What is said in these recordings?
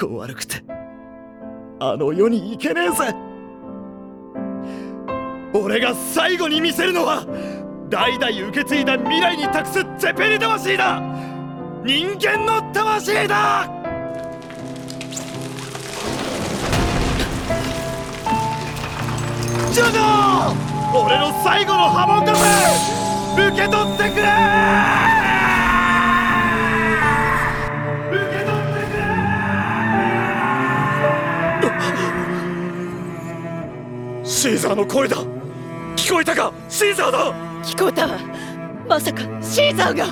こ悪くて。あの世に行けねえぜ。俺が最後に見せるのは代々受け継いだ未来に託すゼペリ魂だ。人間の魂だ。ジョジョ俺の最後の波紋だぜ受け取ってくれシーザーの声だ。聞こえたか？シーザーだ。聞こえたわ。まさかシーザーが。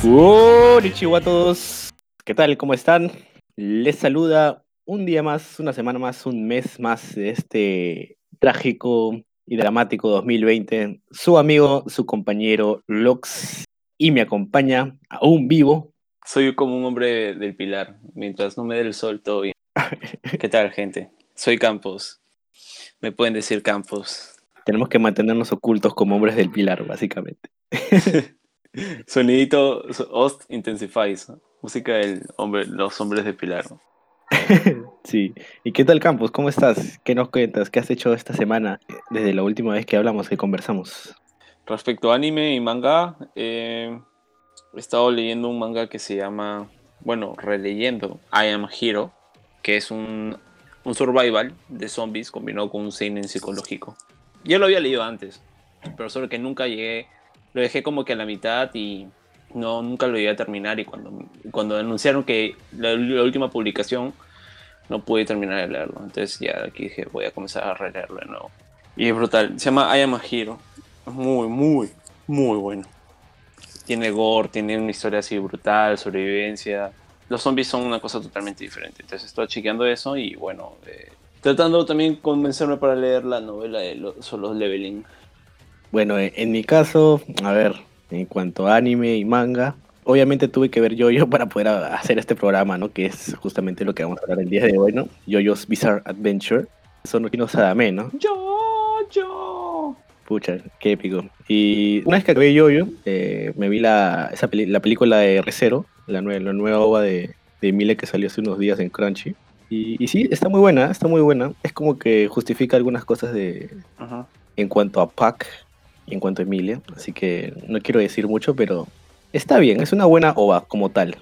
水面 Hola chihuatos, ¿qué tal? ¿Cómo están? Les saluda un día más, una semana más, un mes más de este trágico y dramático 2020. Su amigo, su compañero Lox y me acompaña aún vivo. Soy como un hombre del pilar. Mientras no me dé el sol, todo bien. ¿Qué tal, gente? Soy Campos. Me pueden decir Campos. Tenemos que mantenernos ocultos como hombres del pilar, básicamente. Sonidito Ost Intensifies. Música de hombre, los hombres del pilar. Sí. ¿Y qué tal, Campos? ¿Cómo estás? ¿Qué nos cuentas? ¿Qué has hecho esta semana desde la última vez que hablamos, que conversamos? Respecto a anime y manga, eh, he estado leyendo un manga que se llama, bueno, releyendo I Am Hero, que es un, un survival de zombies combinado con un seinen psicológico. Ya lo había leído antes, pero solo que nunca llegué, lo dejé como que a la mitad y no, nunca lo llegué a terminar y cuando, cuando anunciaron que la, la última publicación no pude terminar de leerlo, entonces ya aquí dije voy a comenzar a releerlo de nuevo. Y es brutal, se llama I Am a Hero, es muy, muy, muy bueno. Tiene gore, tiene una historia así brutal, sobrevivencia. Los zombies son una cosa totalmente diferente. Entonces estoy chequeando eso y bueno, eh, tratando también convencerme para leer la novela de los Solo Leveling. Bueno, eh, en mi caso, a ver, en cuanto a anime y manga, obviamente tuve que ver Yo-Yo para poder hacer este programa, ¿no? Que es justamente lo que vamos a hablar el día de hoy, ¿no? Yo-Yo's Bizarre Adventure. Son no Sadame, ¿no? Yo, yo. Pucha, qué épico. Y una vez que acabé Yo-Yo, eh, me vi la, esa peli- la película de R0, la, nue- la nueva ova de, de Mile que salió hace unos días en Crunchy. Y, y sí, está muy buena, está muy buena. Es como que justifica algunas cosas de, Ajá. en cuanto a Pac en cuanto a Emilia. Así que no quiero decir mucho, pero está bien. Es una buena ova como tal.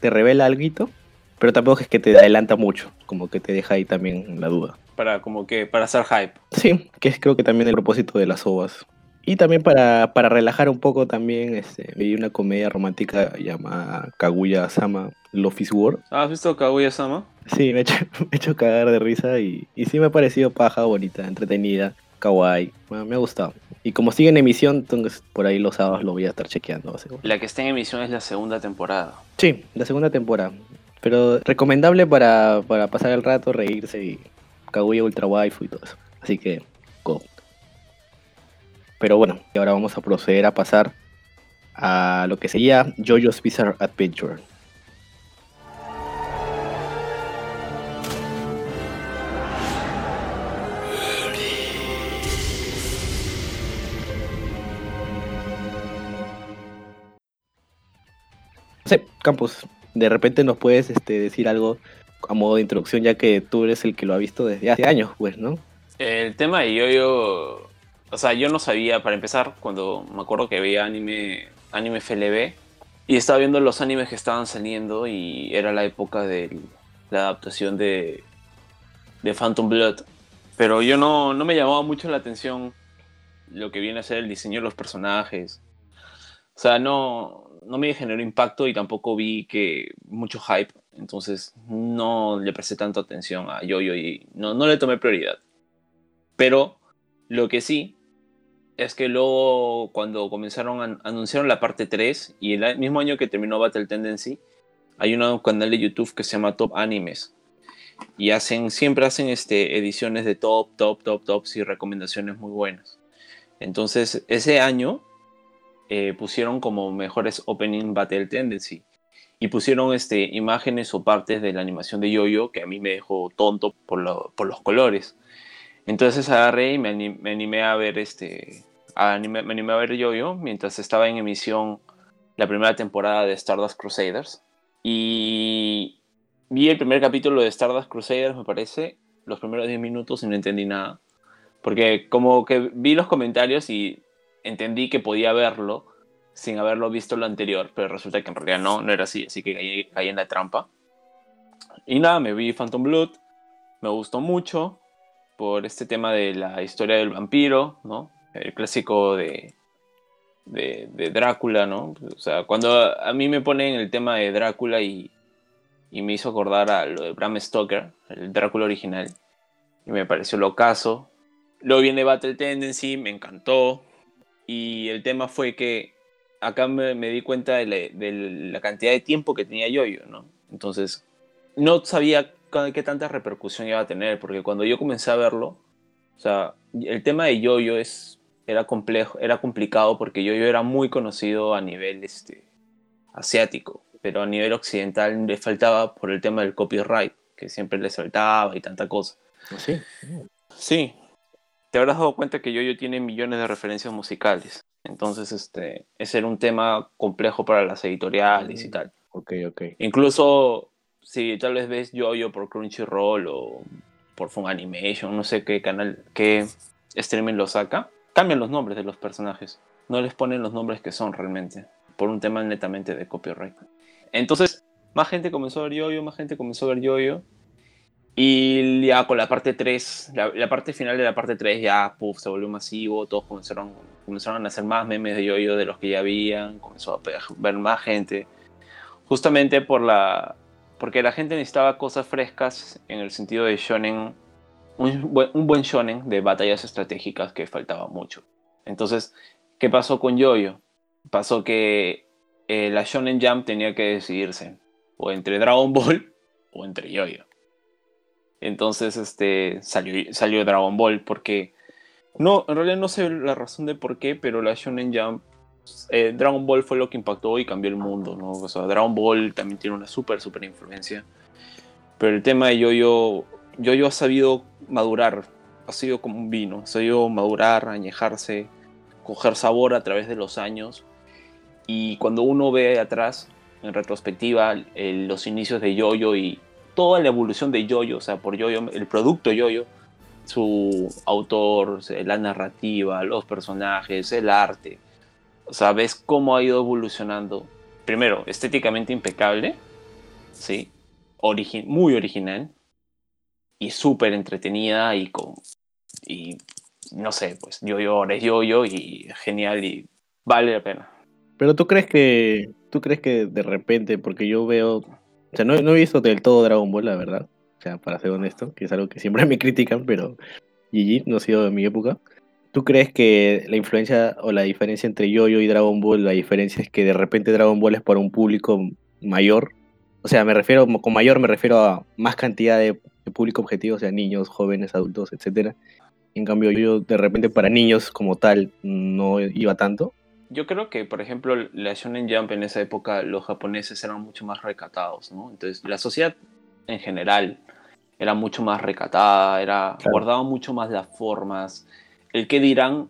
Te revela algo, pero tampoco es que te adelanta mucho. Como que te deja ahí también la duda. Para como que, para hacer hype. Sí, que es creo que también el propósito de las ovas. Y también para, para relajar un poco también, este, vi una comedia romántica llamada Kaguya Sama Love is War. ¿Has visto Kaguya-sama? Sí, me he hecho, me he hecho cagar de risa y, y sí me ha parecido paja, bonita, entretenida, kawaii. Bueno, me ha gustado. Y como sigue en emisión, entonces por ahí los sábados lo voy a estar chequeando. seguro. La que está en emisión es la segunda temporada. Sí, la segunda temporada. Pero recomendable para, para pasar el rato, reírse y Kaguya Ultra Waifu y todo eso. Así que, go. Pero bueno, y ahora vamos a proceder a pasar a lo que sería JoJo's Bizarre Adventure. Sé, Campos, de repente nos puedes este, decir algo a modo de introducción, ya que tú eres el que lo ha visto desde hace años, pues, ¿no? El tema de yo-yo, o sea, yo no sabía, para empezar, cuando me acuerdo que veía anime, anime FLB, y estaba viendo los animes que estaban saliendo, y era la época de la adaptación de, de Phantom Blood. Pero yo no, no me llamaba mucho la atención lo que viene a ser el diseño de los personajes. O sea, no, no me generó impacto y tampoco vi que mucho hype. Entonces no le presté tanto atención a Yo-Yo y no, no le tomé prioridad. Pero lo que sí es que luego cuando comenzaron a anunciaron la parte 3 y el mismo año que terminó Battle Tendency, hay un canal de YouTube que se llama Top Animes. y hacen, siempre hacen este, ediciones de top, top, top, tops y recomendaciones muy buenas. Entonces, ese año eh, pusieron como mejores Opening Battle Tendency. Y pusieron este, imágenes o partes de la animación de Yoyo que a mí me dejó tonto por, lo- por los colores. Entonces agarré y me, anim- me animé a ver este, anime- me animé a ver Yoyo mientras estaba en emisión la primera temporada de Stardust Crusaders. Y vi el primer capítulo de Stardust Crusaders me parece los primeros 10 minutos y no entendí nada. Porque como que vi los comentarios y entendí que podía verlo sin haberlo visto lo anterior, pero resulta que en realidad no, no era así, así que caí, en la trampa. Y nada, me vi Phantom Blood, me gustó mucho por este tema de la historia del vampiro, ¿no? El clásico de, de, Drácula, ¿no? O sea, cuando a mí me ponen el tema de Drácula y, y me hizo acordar a lo de Bram Stoker, el Drácula original, y me pareció locazo. Luego viene Battle Tendency, me encantó, y el tema fue que acá me, me di cuenta de la, de la cantidad de tiempo que tenía Yoyo, ¿no? Entonces, no sabía qué tanta repercusión iba a tener, porque cuando yo comencé a verlo, o sea, el tema de Yoyo es, era complejo, era complicado porque Yoyo era muy conocido a nivel este, asiático, pero a nivel occidental le faltaba por el tema del copyright, que siempre le faltaba y tanta cosa. Sí. Sí, te habrás dado cuenta que Yoyo tiene millones de referencias musicales. Entonces, este, ese era un tema complejo para las editoriales y tal. Ok, ok. Incluso si tal vez ves Yoyo por Crunchyroll o por Funimation, no sé qué canal, qué streaming lo saca, cambian los nombres de los personajes. No les ponen los nombres que son realmente, por un tema netamente de copyright. Entonces, más gente comenzó a ver Yoyo, más gente comenzó a ver Yoyo. Y ya con la parte 3, la, parte final de la parte 3 ya puff, se volvió masivo, todos comenzaron, comenzaron a hacer más memes de Yoyo de los que ya habían, comenzó a ver más gente. Justamente por la, porque la gente necesitaba cosas frescas en el sentido de shonen, un buen, un buen shonen de batallas estratégicas que faltaba mucho. Entonces, ¿qué pasó con Yoyo? Pasó que eh, la Shonen Jump tenía que decidirse o entre Dragon Ball o entre Yoyo. Entonces, este, salió, salió Dragon Ball porque no, en realidad no sé la razón de por qué, pero la Shonen Jump, eh, Dragon Ball fue lo que impactó y cambió el mundo, ¿no? O sea, Dragon Ball también tiene una súper, súper influencia. Pero el tema de Yoyo, Yoyo ha sabido madurar, ha sido como un vino, ha sabido madurar, añejarse, coger sabor a través de los años. Y cuando uno ve atrás, en retrospectiva, los inicios de Yoyo y toda la evolución de Yoyo, o sea, por Yoyo, el producto Yoyo, su autor, la narrativa, los personajes, el arte. O sea, ves cómo ha ido evolucionando. Primero, estéticamente impecable, ¿sí? Origi- muy original y súper entretenida y con. Y no sé, pues Yoyo ahora es Yoyo y genial y vale la pena. Pero tú crees que, tú crees que de repente, porque yo veo, sea, no, no he visto del todo Dragon Ball, la verdad, o sea, para ser honesto, que es algo que siempre me critican, pero GG no ha sido de mi época. ¿Tú crees que la influencia o la diferencia entre Yo-Yo y Dragon Ball, la diferencia es que de repente Dragon Ball es para un público mayor? O sea, me refiero, con mayor me refiero a más cantidad de, de público objetivo, o sea, niños, jóvenes, adultos, etcétera. En cambio, yo de repente para niños como tal no iba tanto. Yo creo que, por ejemplo, la Shonen Jump en esa época, los japoneses eran mucho más recatados, ¿no? Entonces, la sociedad en general era mucho más recatada, era, Claro. guardaba mucho más las formas. El que dirán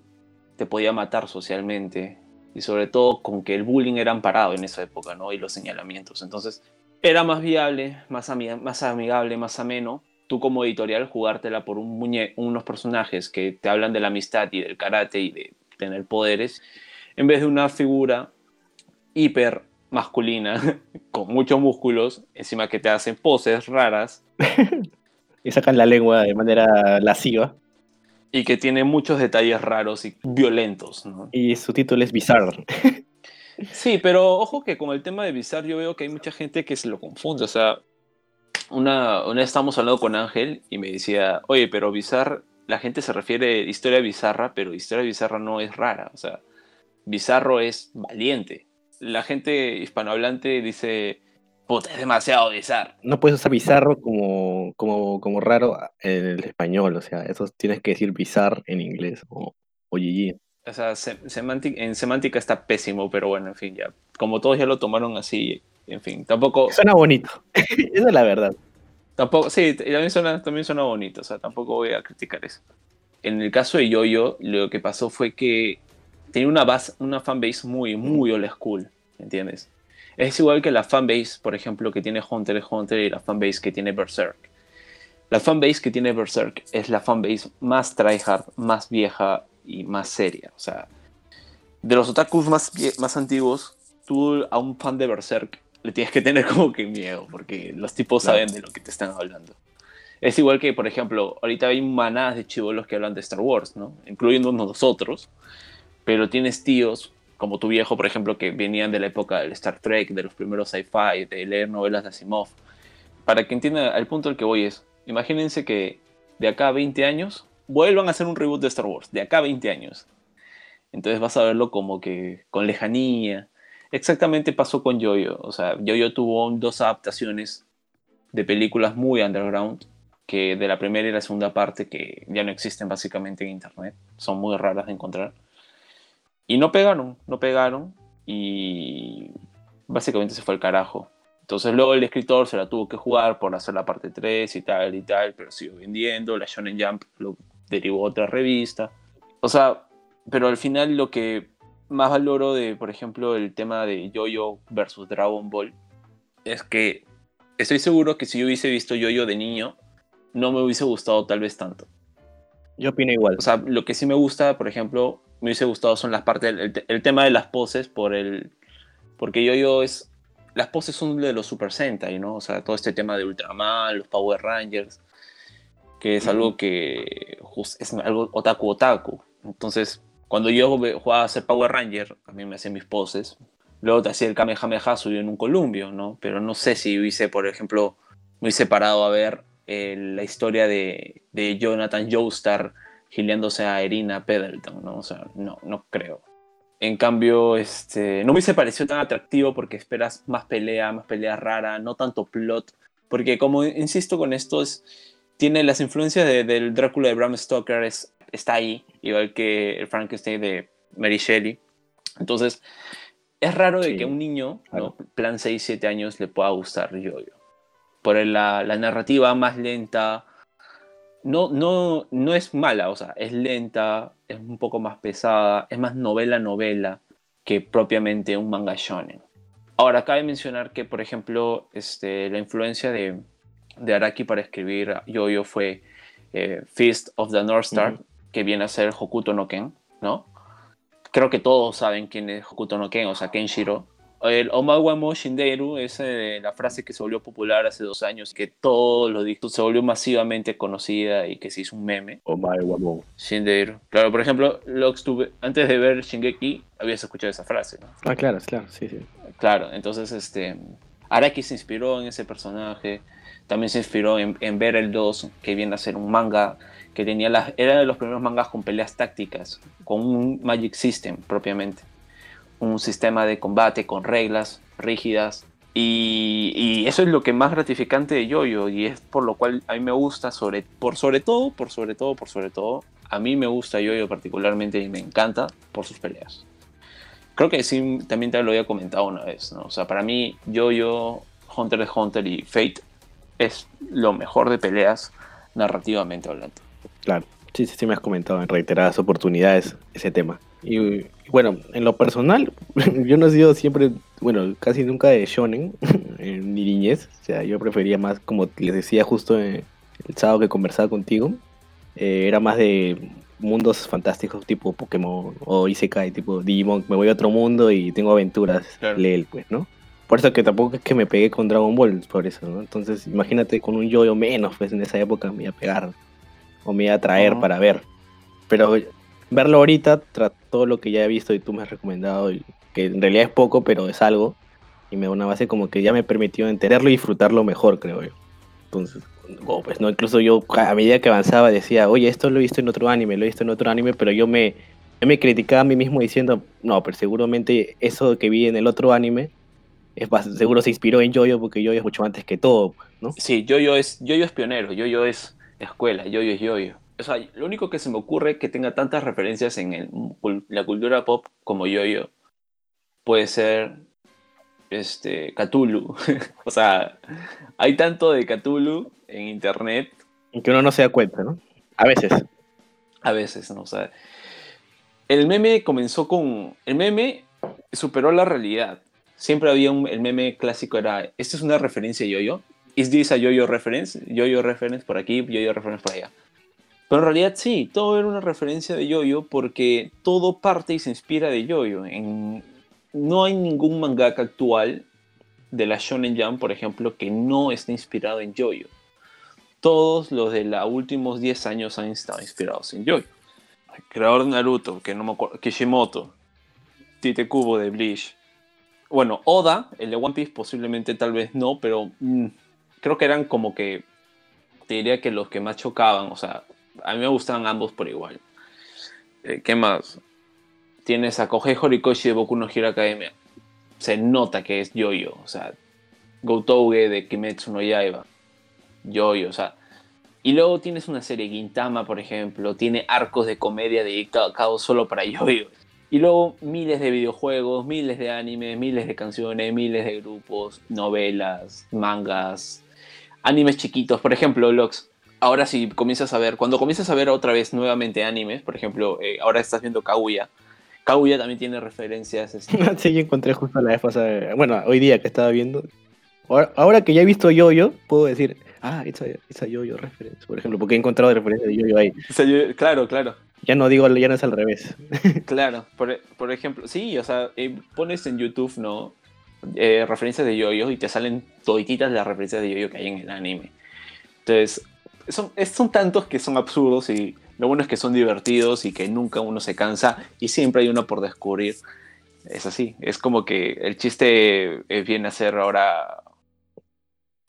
te podía matar socialmente. Y sobre todo con que el bullying era amparado en esa época, ¿no? Y los señalamientos. Entonces, era más viable, más, más amigable, más ameno. Tú como editorial jugártela por un muñe unos personajes que te hablan de la amistad y del karate y de tener poderes en vez de una figura hiper masculina con muchos músculos, encima que te hacen poses raras Y sacan la lengua de manera lasciva. y que tiene muchos detalles raros y violentos. ¿no? Y su título es Bizarre. Sí, pero ojo que con el tema de Bizarre yo veo que hay mucha gente que se lo confunde. O sea, una, una vez estábamos hablando con Ángel y me decía, oye, pero Bizarre, la gente se refiere a historia bizarra, pero historia bizarra no es rara. O sea, bizarro es valiente. La gente hispanohablante dice, puta, es demasiado bizarro. No puedes usar bizarro como, como, como raro en el español, o sea, eso tienes que decir bizarro en inglés o, o GG. O sea, se- semántica- en semántica está pésimo, pero bueno, en fin, ya. Como todos ya lo tomaron así, en fin, tampoco, Suena bonito, esa es la verdad. tampoco, sí, también suena, también suena bonito, o sea, tampoco voy a criticar eso. En el caso de Yoyo, lo que pasó fue que tenía una base, una fanbase muy, muy old school, ¿entiendes? Es igual que la fanbase, por ejemplo, que tiene Hunter x Hunter y la fanbase que tiene Berserk. La fanbase que tiene Berserk es la fanbase más tryhard, más vieja y más seria. O sea, de los otakus más, más antiguos, tú a un fan de Berserk le tienes que tener como que miedo, porque los tipos Claro. saben de lo que te están hablando. Es igual que, por ejemplo, ahorita hay manadas de chivolos que hablan de Star Wars, ¿no? Incluyendo nosotros, pero tienes tíos como tu viejo, por ejemplo, que venían de la época del Star Trek, de los primeros sci-fi, de leer novelas de Asimov. Para que entiendan, al punto al que voy es, imagínense que de acá a 20 años vuelvan a hacer un reboot de Star Wars, de acá a 20 años. Entonces vas a verlo como que con lejanía. Exactamente pasó con Jojo. O sea, Jojo tuvo dos adaptaciones de películas muy underground, que de la primera y la segunda parte que ya no existen básicamente en internet. Son muy raras de encontrar. Y no pegaron, no pegaron. Y básicamente se fue al carajo. Entonces luego el escritor se la tuvo que jugar por hacer la parte 3 y tal y tal, pero siguió vendiendo. La Shonen Jump lo derivó a otra revista. O sea, pero al final lo que más valoro de, por ejemplo, el tema de Yoyo versus Dragon Ball es que estoy seguro que si yo hubiese visto Yoyo de niño, no me hubiese gustado tal vez tanto. Yo opino igual. O sea, lo que sí me gusta, por ejemplo, me hubiese gustado son las partes, el, te- el tema de las poses, por el, porque Yoyo es, las poses son de los Super Sentai, ¿no? O sea, todo este tema de Ultraman, los Power Rangers, que es algo que es algo otaku otaku. Entonces, cuando yo jugaba a ser Power Ranger, a mí me hacían mis poses. Luego te hacía el Kamehameha subido en un columpio, ¿no? Pero no sé si hubiese, por ejemplo, me hubiese parado a ver eh, la historia de, de Jonathan Joestar gileándose a Irina Pendleton, ¿no? O sea, no, no creo. En cambio, este, no me hubiese parecido tan atractivo porque esperas más pelea, más pelea rara, no tanto plot. Porque como insisto con esto, es, tiene las influencias de- del Drácula de Bram Stoker, es, está ahí, igual que el Frankenstein de Mary Shelley. Entonces, es raro de Sí, que a un niño, claro. ¿no? plan 6, 7 años, le pueda gustar Yoyo. Por el- la, la narrativa más lenta, no, no, no es mala, o sea, es lenta, es un poco más pesada, es más novela-novela que propiamente un manga shonen. Ahora, cabe mencionar que, por ejemplo, este, la influencia de, de Araki para escribir Yoyo fue eh, Fist of the North Star, que viene a ser Hokuto no Ken, ¿no? Creo que todos saben quién es Hokuto no Ken, o sea, Kenshiro. El Omawa mo Shinderu es eh, la frase que se volvió popular hace dos años, que todos lo dijo, se volvió masivamente conocida y que se hizo un meme. O Mae Wamo. Shinderu. Claro, por ejemplo, Lux, tú- antes de ver Shingeki, habías escuchado esa frase, ¿no? Ah, claro, claro, sí, sí. Claro, entonces este, Araki se inspiró en ese personaje, también se inspiró en, en ver el 2, que viene a ser un manga que tenía las, era de los primeros mangas con peleas tácticas, con un Magic System propiamente, un sistema de combate con reglas rígidas. Y, y eso es lo que más gratificante de Yoyo y es por lo cual a mí me gusta sobre por sobre todo por sobre todo por sobre todo a mí me gusta Yoyo particularmente y me encanta por sus peleas creo que sí, también te lo había comentado una vez, ¿no? O sea, para mí, Yo-Yo, Hunter x Hunter y Fate es lo mejor de peleas narrativamente hablando. Claro, sí, sí, sí me has comentado en reiteradas oportunidades ese tema. Y, y bueno, en lo personal, yo no he sido siempre, bueno, casi nunca de shonen, en mi niñez. O sea, yo prefería más, como les decía justo el sábado que conversaba contigo, eh, era más de mundos fantásticos tipo Pokémon o Isekai, tipo Digimon. Me voy a otro mundo y tengo aventuras, Claro. Leel, pues, ¿no? Por eso que tampoco es que me pegué con Dragon Ball, por eso, ¿no? Entonces, imagínate con un yo menos, pues en esa época me iba a pegar o me iba a traer para ver. Pero verlo ahorita, todo lo que ya he visto y tú me has recomendado, y que en realidad es poco, pero es algo, y me da una base como que ya me permitió entenderlo y disfrutarlo mejor, creo yo. Entonces, oh, pues no, incluso yo a medida que avanzaba decía, oye, esto lo he visto en otro anime, lo he visto en otro anime, pero yo me, me criticaba a mí mismo diciendo, no, pero seguramente eso que vi en el otro anime es seguro se inspiró en Yoyo porque Yoyo es mucho antes que todo, ¿no? Sí, Yoyo es, Yoyo es pionero, Yoyo es escuela, Yoyo es Yoyo. O sea, lo único que se me ocurre que tenga tantas referencias en el- la cultura pop como Yoyo puede ser este Cthulhu. o sea, hay tanto de Cthulhu en internet Que uno no se da cuenta, ¿no? A veces. a veces, ¿no? O sea, el meme comenzó con. El meme superó la realidad. Siempre había un. El meme clásico era. Esta es una referencia Yoyo. ¿Is this a Yoyo reference? Yoyo reference por aquí, Yoyo reference por allá. Pero en realidad sí, todo era una referencia de Yoyo porque todo parte y se inspira de Yoyo. No hay ningún mangaka actual de la Shonen Jump, por ejemplo, que no esté inspirado en Yoyo. Todos los de los últimos 10 años han estado inspirados en Yoyo. El creador de Naruto, que no me acuerdo, Kishimoto, Tite Kubo de Bleach. Bueno, Oda, el de One Piece, posiblemente tal vez no, pero mm, creo que eran como que, te diría que los que más chocaban, o sea, a mí me gustaban ambos por igual. Eh, ¿Qué más? Tienes a Kohei Horikoshi de Boku no Hero Academia. Se nota que es Yoyo, o sea, Gotouge de Kimetsu no Yaiba. Yoyo, o sea. Y luego tienes una serie Gintama, por ejemplo, tiene arcos de comedia dedicados solo para Yoyo. Y luego miles de videojuegos, miles de animes, miles de canciones, miles de grupos, novelas, mangas, animes chiquitos. Por ejemplo, Lox, ahora si comienzas a ver, cuando comienzas a ver otra vez nuevamente animes, por ejemplo, eh, ahora estás viendo Kaguya. Kaguya también tiene referencias. este, sí, yo encontré justo la vez pasada. Bueno, hoy día que estaba viendo. Ahora, ahora que ya he visto Yoyo, puedo decir, ah, esa, esa Yoyo reference, por ejemplo, porque he encontrado referencias de Yoyo ahí. o sea, yo- claro, claro. Ya no digo, ya no es al revés. Claro, por, por ejemplo, sí, o sea, eh, pones en YouTube, ¿no? Eh, referencias de yoyo y te salen todititas las referencias de yoyo que hay en el anime. Entonces, son, son tantos que son absurdos y lo bueno es que son divertidos y que nunca uno se cansa y siempre hay uno por descubrir. Es así, es como que el chiste eh, viene a ser ahora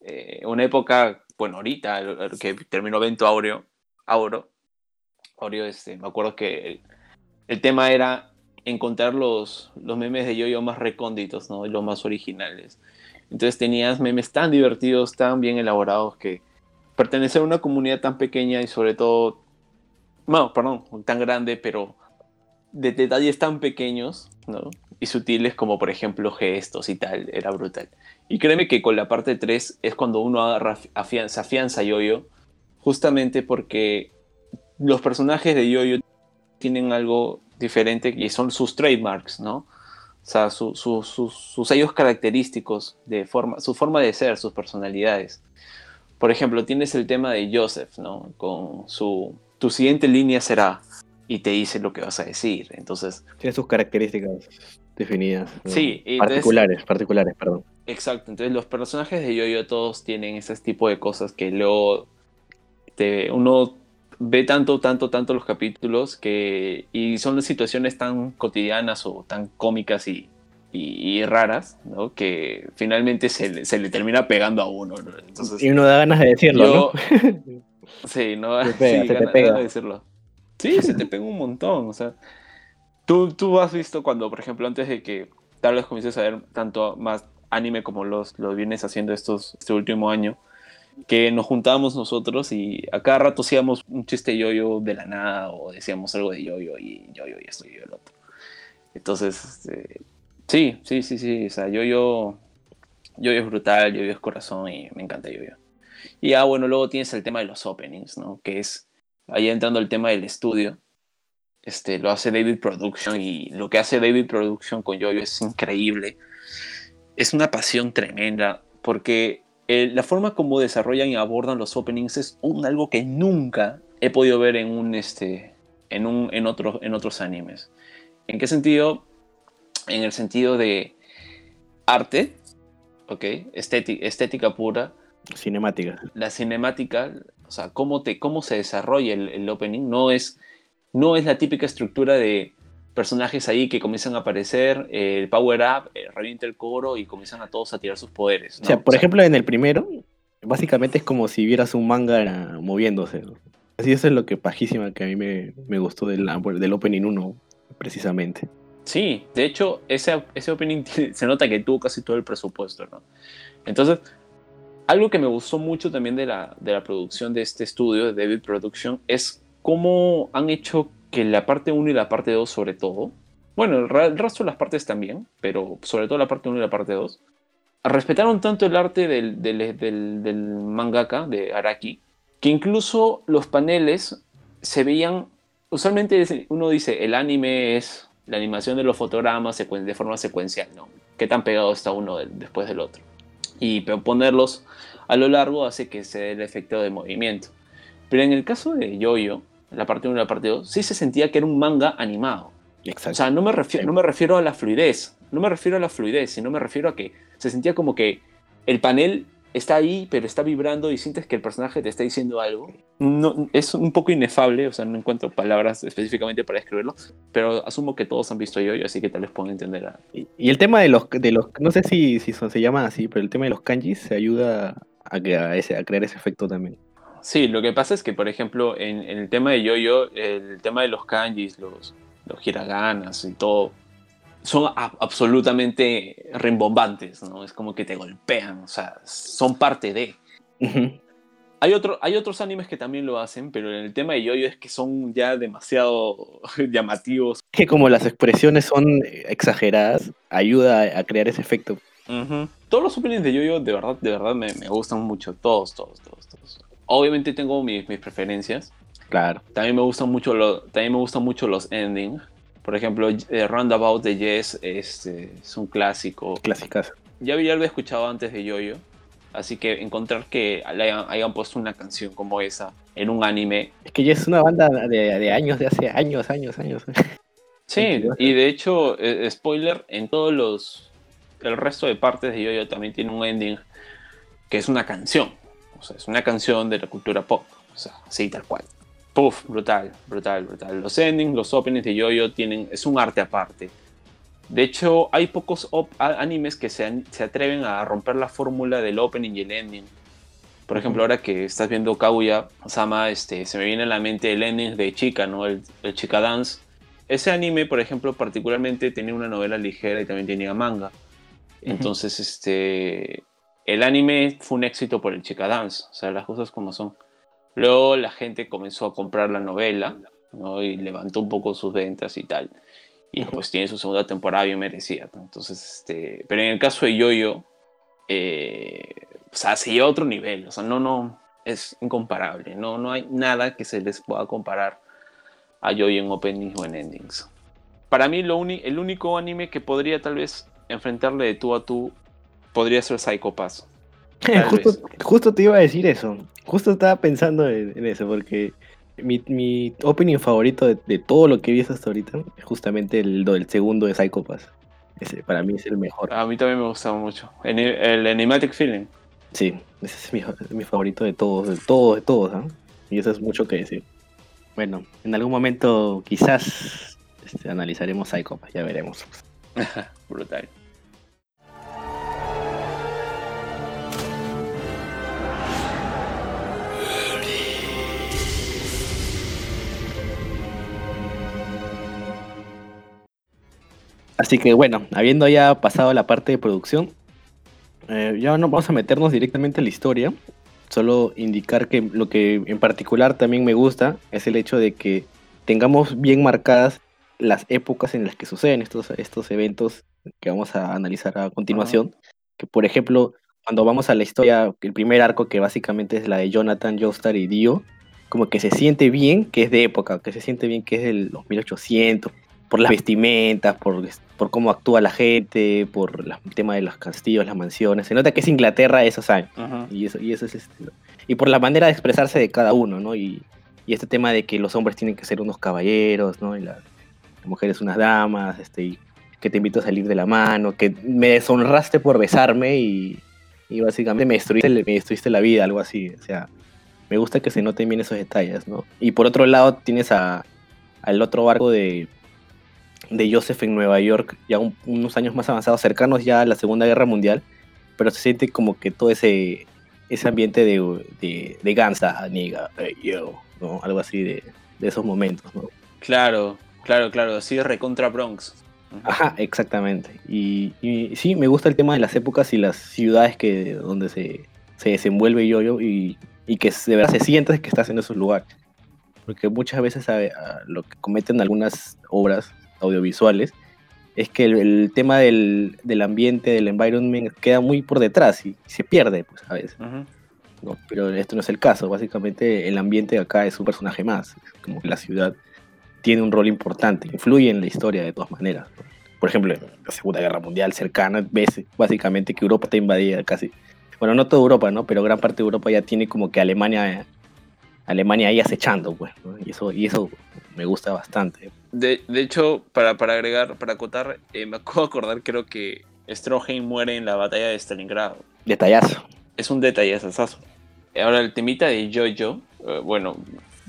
eh, una época, bueno, ahorita que terminó Vento Aureo, Auro, Aureo, este, me acuerdo que el, tema era encontrar los, los memes de yoyo más recónditos, ¿no? Los más originales. Entonces tenías memes tan divertidos, tan bien elaborados que pertenecer a una comunidad tan pequeña y sobre todo, no, perdón, tan grande, pero de detalles tan pequeños. Y sutiles como por ejemplo gestos y tal, era brutal. Y créeme que con la parte 3 es cuando uno agarra, afianza, afianza Yoyo, justamente porque los personajes de Yoyo tienen algo diferente y son sus trademarks, ¿no? O sea, su- su- sus- sus sellos característicos, de forma, su forma de ser, sus personalidades. Por ejemplo, tienes el tema de Joseph, ¿no? Con su, tu siguiente línea será, y te dice lo que vas a decir. Entonces, Tiene sus características definidas. ¿no? Sí, y entonces- particulares, particulares, perdón. Exacto, entonces los personajes de Yoyo todos tienen ese tipo de cosas que luego te, uno ve tanto, tanto, tanto los capítulos que y son de situaciones tan cotidianas o tan cómicas y, y- y raras, ¿no? Que finalmente se, le- se le termina pegando a uno, ¿no? Entonces, Y uno da ganas de decirlo, yo, ¿no? sí, no, Te pega, sí, se te gana- pega. gana de decirlo. Sí, se te pega un montón, o sea, tú, tú has visto cuando, por ejemplo, antes de que tal vez comiences a ver tanto más anime como los, lo vienes haciendo estos, este último año, que nos juntábamos nosotros y a cada rato hacíamos un chiste yoyo de la nada o decíamos algo de yoyo y yoyo y esto y el otro. Entonces, este, sí, sí, sí, sí, o sea, yoyo, yoyo es brutal, yoyo es corazón y me encanta yoyo. Y ah, bueno, luego tienes el tema de los openings, ¿no? Que es, ahí entrando el tema del estudio, este, lo hace David Production y lo que hace David Production con Yoyo es increíble. Es una pasión tremenda porque eh, la forma como desarrollan y abordan los openings es un, algo que nunca he podido ver en un este en un en otros en otros animes. ¿En qué sentido? En el sentido de arte, ¿ok? Estética, estética pura, Cinemática. la cinemática, o sea, cómo, te, cómo se desarrolla el, el opening, no es, no es la típica estructura de personajes ahí que comienzan a aparecer, eh, el power up, eh, revienta el coro y comienzan a todos a tirar sus poderes. O sea, por ejemplo, en el primero, básicamente es como si vieras un manga moviéndose. ¿no? Así eso es lo que pajísima que a mí me, me gustó del, del Opening 1, precisamente. Sí, de hecho, ese, ese opening se nota que tuvo casi todo el presupuesto, ¿no? Entonces, algo que me gustó mucho también de la, de la producción de este estudio, de David Production, es cómo han hecho que la parte 1 y la parte 2 sobre todo, bueno, el, el resto de las partes también, pero sobre todo la parte 1 y la parte 2, respetaron tanto el arte del, del, del- del mangaka, de Araki, que incluso los paneles se veían, usualmente uno dice, el anime es la animación de los fotogramas de forma secuencial, ¿no? ¿Qué tan pegado está uno del- después del otro? Y ponerlos a lo largo hace que se dé el efecto de movimiento. Pero en el caso de Yoyo, la parte 1 y la parte 2, sí se sentía que era un manga animado. Exacto. O sea, no me, refiero, no me refiero a la fluidez, no me refiero a la fluidez, sino me refiero a que se sentía como que el panel está ahí, pero está vibrando y sientes que el personaje te está diciendo algo. No, es un poco inefable, o sea, no encuentro palabras específicamente para describirlo, pero asumo que todos han visto yo, así que tal vez puedan entender. a- Y, y el tema de los, de los, no sé si, si son- se llaman así, pero el tema de los kanjis se ayuda a, a ese, a crear ese efecto también. Sí, lo que pasa es que, por ejemplo, en, en el tema de yo-yo, el tema de los kanjis, los, los hiraganas y todo, son absolutamente rimbombantes, ¿no? Es como que te golpean, o sea, son parte de. Hay, otro, hay otros animes que también lo hacen, pero en el tema de yo-yo es que son ya demasiado llamativos. Que como las expresiones son exageradas, ayuda a, crear ese efecto. Todos los openings de yo-yo de verdad, de verdad me, me gustan mucho, todos, todos, todos, todos. Obviamente tengo mis, mis preferencias. Claro. También me gustan mucho, lo- también me gustan mucho los endings. Por ejemplo, eh, Roundabout de Yes este, es un clásico. Clásicas. Ya había algo escuchado antes de Yoyo, así que encontrar que le hayan, hayan puesto una canción como esa en un anime. Es que ya es una banda de, de años, de hace años, años, años. Sí, y de hecho, eh, spoiler, en todos los. El resto de partes de Yoyo también tiene un ending que es una canción. O sea, es una canción de la cultura pop. O sea, así tal cual. Puf, brutal, brutal, brutal. Los endings, los openings de Yoyo tienen. Es un arte aparte. De hecho, hay pocos animes que se, se atreven a romper la fórmula del opening y el ending. Por ejemplo, ahora que estás viendo Kaguya Sama, este, se me viene a la mente el ending de Chica, ¿no? El, el Chica Dance. Ese anime, por ejemplo, particularmente tenía una novela ligera y también tenía manga. Entonces, este, el anime fue un éxito por el Chica Dance, o sea, las cosas como son. Luego la gente comenzó a comprar la novela, ¿no? Y levantó un poco sus ventas y tal. Y pues tiene su segunda temporada bien merecida. ¿no? Entonces, este, pero en el caso de Yoyo, eh, o sea, se lleva a otro nivel. O sea, no, no, es incomparable. No, no hay nada que se les pueda comparar a Yoyo en openings o en endings. Para mí, lo el único anime que podría tal vez enfrentarle de tú a tú podría ser Psycho Pass. Justo, justo te iba a decir eso. Justo estaba pensando en, en eso, porque mi, mi opening favorito de, de todo lo que he visto hasta ahorita es justamente el, el segundo de Psycho Pass. Ese para mí es el mejor. A mí también me gustaba mucho. El, el Animatic Feeling. Sí, ese es mi, mi favorito de todos, de todos, de todos. ¿ah? Y eso es mucho que decir. Bueno, en algún momento quizás este, analizaremos Psycho Pass, ya veremos. Brutal. Así que bueno, habiendo ya pasado la parte de producción, eh, ya no vamos a meternos directamente en la historia. Solo indicar que lo que en particular también me gusta es el hecho de que tengamos bien marcadas las épocas en las que suceden estos, estos eventos que vamos a analizar a continuación. Que por ejemplo, cuando vamos a la historia, el primer arco que básicamente es la de Jonathan, Joestar y Dio, como que se siente bien que es de época, que se siente bien que es del 2800, por las vestimentas, por, por cómo actúa la gente, por la- el tema de los castillos, las mansiones. Se nota que es Inglaterra de esos años. Ajá. Y eso, y eso es este, Y por la manera de expresarse de cada uno, ¿no? Y, y este tema de que los hombres tienen que ser unos caballeros, ¿no? Y la- las mujeres unas damas, este, y que te invito a salir de la mano, que me deshonraste por besarme y, y básicamente me destruiste, me destruiste la vida, algo así. O sea, me gusta que se noten bien esos detalles, ¿no? Y por otro lado tienes a, al otro barco de, de Joseph en Nueva York, ya un- unos años más avanzados, cercanos ya a la Segunda Guerra Mundial, pero se siente como que todo ese, ese ambiente de, de, de Gansa, nigga, hey, yo, ¿no? Algo así de, de esos momentos, ¿no? Claro, claro, claro. Así recontra Bronx. Ajá, exactamente. Y, y sí, me gusta el tema de las épocas y las ciudades que donde se, se desenvuelve Yoyo y, y que de verdad se siente que estás en esos lugares. Porque muchas veces a- a lo que cometen algunas obras audiovisuales es que el, el tema del, del ambiente, del environment, queda muy por detrás y, se pierde, pues, a veces. ¿no? Pero esto no es el caso. Básicamente el ambiente de acá es un personaje más. Como que la ciudad tiene un rol importante, influye en la historia de todas maneras. ¿no? Por ejemplo, en la Segunda Guerra Mundial cercana, ves básicamente que Europa está invadida casi. Bueno, no toda Europa, ¿no? Pero gran parte de Europa ya tiene como que Alemania, Alemania ahí acechando, pues. ¿no? Y, eso, y eso me gusta bastante. De, de hecho, para, para agregar, para acotar, eh, me acabo de acordar, creo que Stroheim muere en la batalla de Stalingrado. Detallazo. Es un detalle asazo. Ahora, el temita de Jojo, eh, bueno,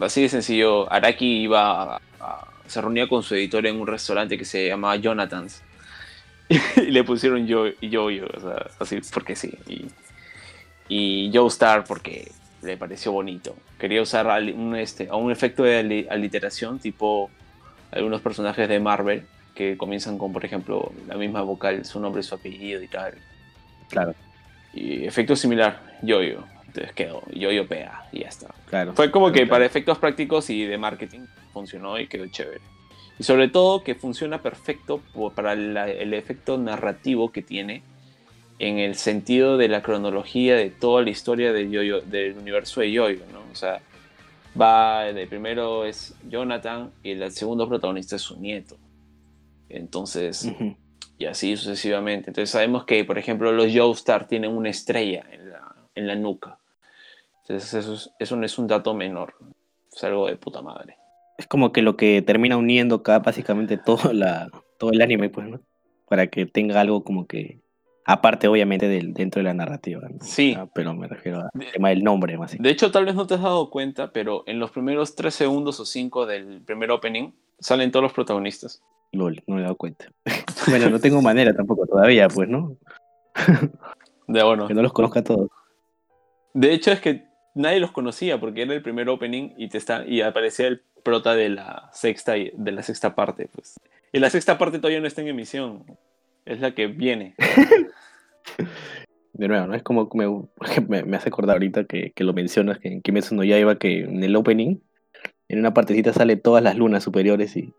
así de sencillo, Araki iba a- a- se reunía con su editor en un restaurante que se llamaba Jonathan's. y le pusieron yo, Jojo, o sea, así porque sí. Y, y Joe Star porque le pareció bonito. Quería usar un, este, un efecto de ali- aliteración, tipo algunos personajes de Marvel que comienzan con, por ejemplo, la misma vocal, su nombre, su apellido y tal. Claro, Y efecto similar, yo-yo. Entonces quedó yo-yo pea y ya está. claro. Fue como que Claro. para efectos prácticos y de marketing funcionó y quedó chévere. Y sobre todo que funciona perfecto para la- el efecto narrativo que tiene en el sentido de la cronología de toda la historia de del universo de Yo-Yo, ¿no? O sea, va, de primero es Jonathan y el segundo protagonista es su nieto. Entonces, y así sucesivamente. Entonces sabemos que, por ejemplo, los Joestar tienen una estrella en la, en la nuca. Entonces eso, es- eso no es un dato menor. Es algo de puta madre. Es como que lo que termina uniendo acá básicamente todo, la, todo el anime, pues, ¿no? Para que tenga algo como que, aparte obviamente del, dentro de la narrativa, ¿no? Sí. Ah, pero me refiero al tema del nombre, más. De hecho, tal vez no te has dado cuenta, pero en los primeros 3 segundos o 5 del primer opening salen todos los protagonistas. Lol, no me he dado cuenta. bueno, no tengo manera tampoco todavía, pues, ¿no? De, bueno, Que no los conozca a todos. de hecho es que nadie los conocía porque era el primer opening y, te está, y aparecía el prota de la sexta, de la sexta parte. Pues. Y la sexta parte todavía no está en emisión. Es la que viene. De nuevo, ¿no? Es como me, me, me hace acordar ahorita que, que lo mencionas, que en Kimetsu no Yaiba, que en el opening, en una partecita sale todas las lunas superiores y,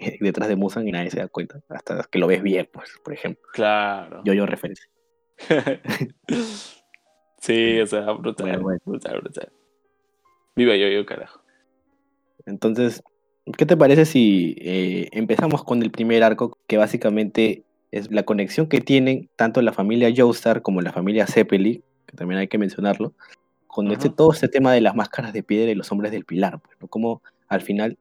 y detrás de Musan y nadie se da cuenta. Hasta que lo ves bien, pues, por ejemplo. Claro. Yo, yo referencia. sí, o sea, brutal, Bueno, bueno. brutal, brutal. Viva yo, yo, carajo. Entonces, ¿qué te parece si eh, empezamos con el primer arco, que básicamente es la conexión que tienen tanto la familia Joestar como la familia Zeppeli, que también hay que mencionarlo, con este, todo este tema de las máscaras de piedra y los hombres del pilar, pues, ¿no? Como al final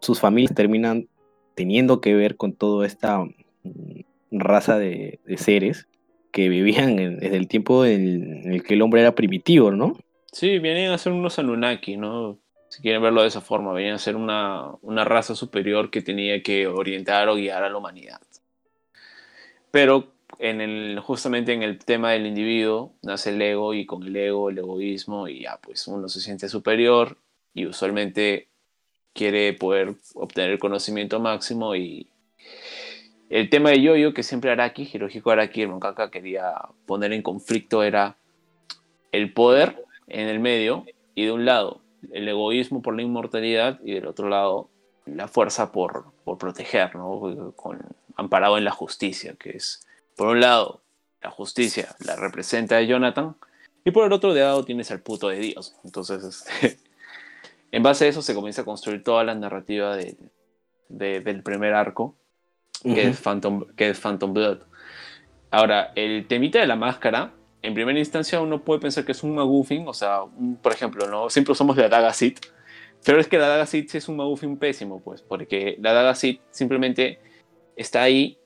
sus familias terminan teniendo que ver con toda esta mm, raza de, de seres que vivían en- desde el tiempo en, en el que el hombre era primitivo, ¿no? Sí, vienen a ser unos Anunnaki, ¿no? Si quieren verlo de esa forma, vienen a ser una, una raza superior que tenía que orientar o guiar a la humanidad. Pero en el, justamente en el tema del individuo nace el ego y con el ego, el egoísmo y ya, pues uno se siente superior y usualmente quiere poder obtener el conocimiento máximo y el tema de Yoyo que siempre Araki, Hirohiko Araki, el mangaka quería poner en conflicto era el poder en el medio y de un lado el egoísmo por la inmortalidad y del otro lado la fuerza por, por proteger, ¿no? Con, amparado en la justicia, que es, por un lado, la justicia la representa Jonathan y por el otro lado tienes al puto de Dios. Entonces, este, en base a eso se comienza a construir toda la narrativa de- de- del primer arco, que, es Phantom, que es Phantom Blood. Ahora, el temita de la máscara, en primera instancia uno puede pensar que es un maguffin, o sea, un- por ejemplo, ¿no? siempre usamos la daga Sith, pero es que la daga Sith es un maguffin pésimo, pues, porque la daga Sith simplemente está ahí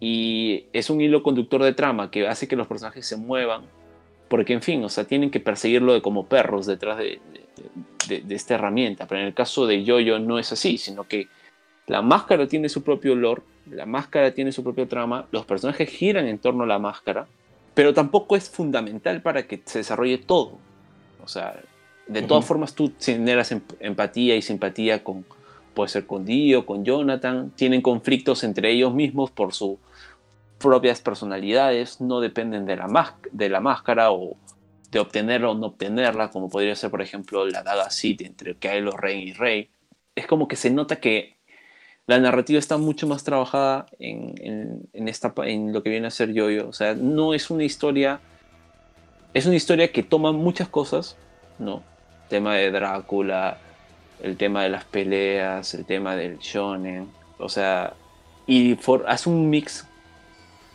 y es un hilo conductor de trama que hace que los personajes se muevan, porque en fin, o sea, tienen que perseguirlo de como perros detrás de, de- de- de esta herramienta, pero en el caso de Jojo no es así, sino que la máscara tiene su propio olor, la máscara tiene su propia trama, los personajes giran en torno a la máscara, pero tampoco es fundamental para que se desarrolle todo. O sea, de todas formas tú generas em- empatía y simpatía con, puede ser con Dio, con Jonathan, tienen conflictos entre ellos mismos por sus propias personalidades, no dependen de la, de la máscara o de obtenerla o no obtenerla, como podría ser, por ejemplo, la daga City entre Kylo Ren y Rey. Es como que se nota que la narrativa está mucho más trabajada en, en- en esta, en lo que viene a ser Yoyo. O sea, no es una historia. Es una historia que toma muchas cosas, ¿no? Tema de Drácula, el tema de las peleas, el tema del shonen. O sea, y for- hace un mix.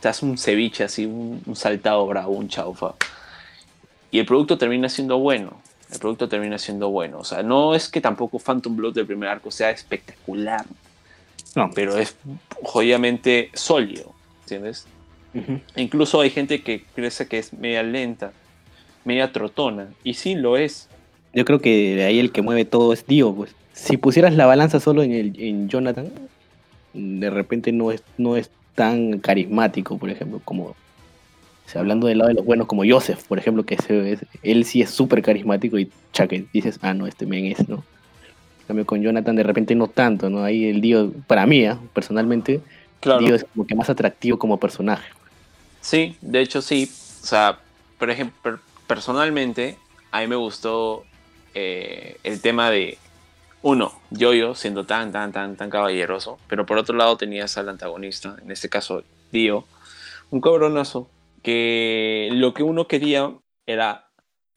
Te hace un ceviche así, un, un saltado bravo, un chaufa. Y el producto termina siendo bueno. El producto termina siendo bueno. O sea, no es que tampoco Phantom Blood del primer arco sea espectacular No, pero es jodidamente sólido, ¿entiendes? E Incluso hay gente que piensa que es media lenta, media trotona, y sí lo es. Yo creo que de ahí el que mueve todo es Dio, pues. Si pusieras la balanza solo en, el, en Jonathan, de repente no es, no es tan carismático, por ejemplo, como... o sea, hablando del lado de los buenos, como Joseph, por ejemplo, que es- él sí es súper carismático y chaque, dices, ah, no, este men es, ¿no? En cambio, con Jonathan de repente no tanto, ¿no? Ahí el Dio, para mí, ¿ah? personalmente, Claro. Dio es como que más atractivo como personaje. Sí, de hecho sí. O sea, por ejemplo, per- personalmente, a mí me gustó eh, el tema de, uno, Yoyo siendo tan, tan, tan, tan caballeroso, pero por otro lado tenías al antagonista, en este caso Dio, un cabronazo, que lo que uno quería era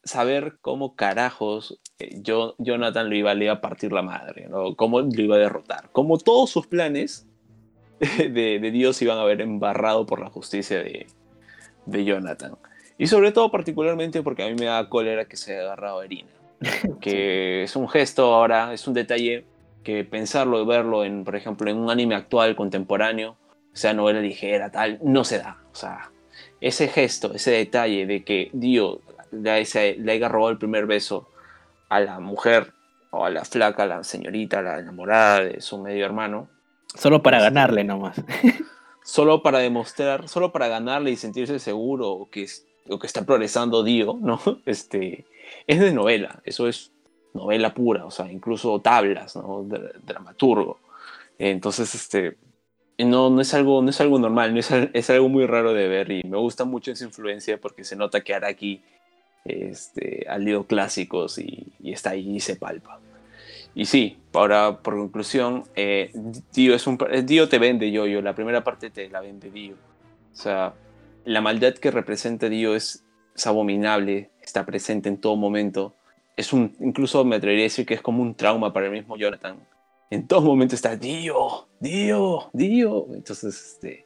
saber cómo carajos eh, yo, Jonathan lo iba, le iba a partir la madre, ¿no? cómo lo iba a derrotar, cómo todos sus planes de, Dios iban a ver embarrado por la justicia de, de Jonathan. Y sobre todo particularmente porque a mí me da cólera que se haya agarrado a Erina. Que es un gesto ahora, es un detalle que pensarlo y verlo en, por ejemplo, en un anime actual, contemporáneo, sea novela ligera, tal, no se da. O sea, ese gesto, ese detalle de que Dio le, le haya robado el primer beso a la mujer o a la flaca, a la señorita, a la enamorada de su medio hermano, Solo para ganarle nomás. solo para demostrar, solo para ganarle y sentirse seguro o que, o que está progresando Dio, ¿no? Este, es de novela, eso es novela pura, o sea, incluso tablas, ¿no? Dra- dramaturgo. Entonces, este, no, no, es algo, no es algo normal, no es, es algo muy raro de ver y me gusta mucho esa influencia porque se nota que Araki este, ha leído clásicos y, está ahí y se palpa. Y sí, ahora por conclusión, eh, Dio, es un, Dio te vende yo-yo, la primera parte te la vende Dio. O sea, la maldad que representa Dio es, es abominable, está presente en todo momento. Es un, incluso me atrevería a decir que es como un trauma para el mismo Jonathan. En todo momento está Dio, Dio, Dio. Entonces, este,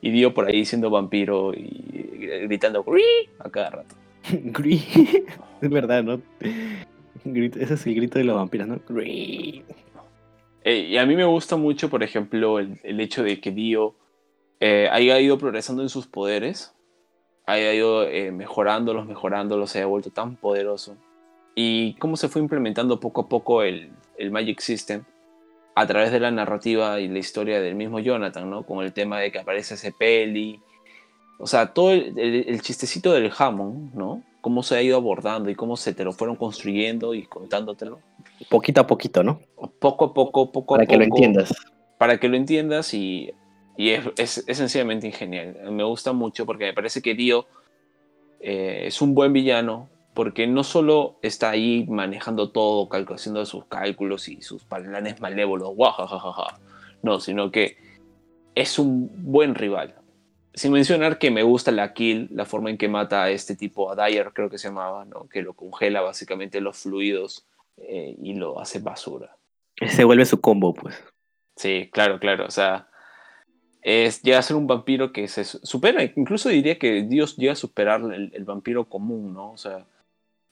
y Dio por ahí siendo vampiro y gritando "Gri", a cada rato. Gri- es verdad, ¿no? Ese es el grito de los vampiros, ¿no? Gri- Eh, y a mí me gusta mucho, por ejemplo, el, el hecho de que Dio eh, haya ido progresando en sus poderes, haya ido eh, mejorándolos, mejorándolos, se haya vuelto tan poderoso. Y cómo se fue implementando poco a poco el, el Magic System a través de la narrativa y la historia del mismo Jonathan, ¿no? Con el tema de que aparece ese peli. O sea, todo el, el- el chistecito del Hammond, ¿no? Cómo se ha ido abordando y cómo se te lo fueron construyendo y contándotelo. Poquito a poquito, ¿no? Poco a poco, poco a Para poco que lo entiendas. para que lo entiendas y, y es, es, es sencillamente genial. Me gusta mucho porque me parece que Dio eh, es un buen villano porque no solo está ahí manejando todo, haciendo sus cálculos y sus planes malévolos, guajajajaja, no, sino que es un buen rival. Sin mencionar que me gusta la kill, la forma en que mata a este tipo, a Dyer creo que se llamaba, ¿no? que lo congela básicamente los fluidos eh, y lo hace basura. Se vuelve su combo, pues. Sí, claro, claro. O sea, es, llega a ser un vampiro que se su- supera, incluso diría que Dios llega a superar el, el vampiro común, ¿no? O sea,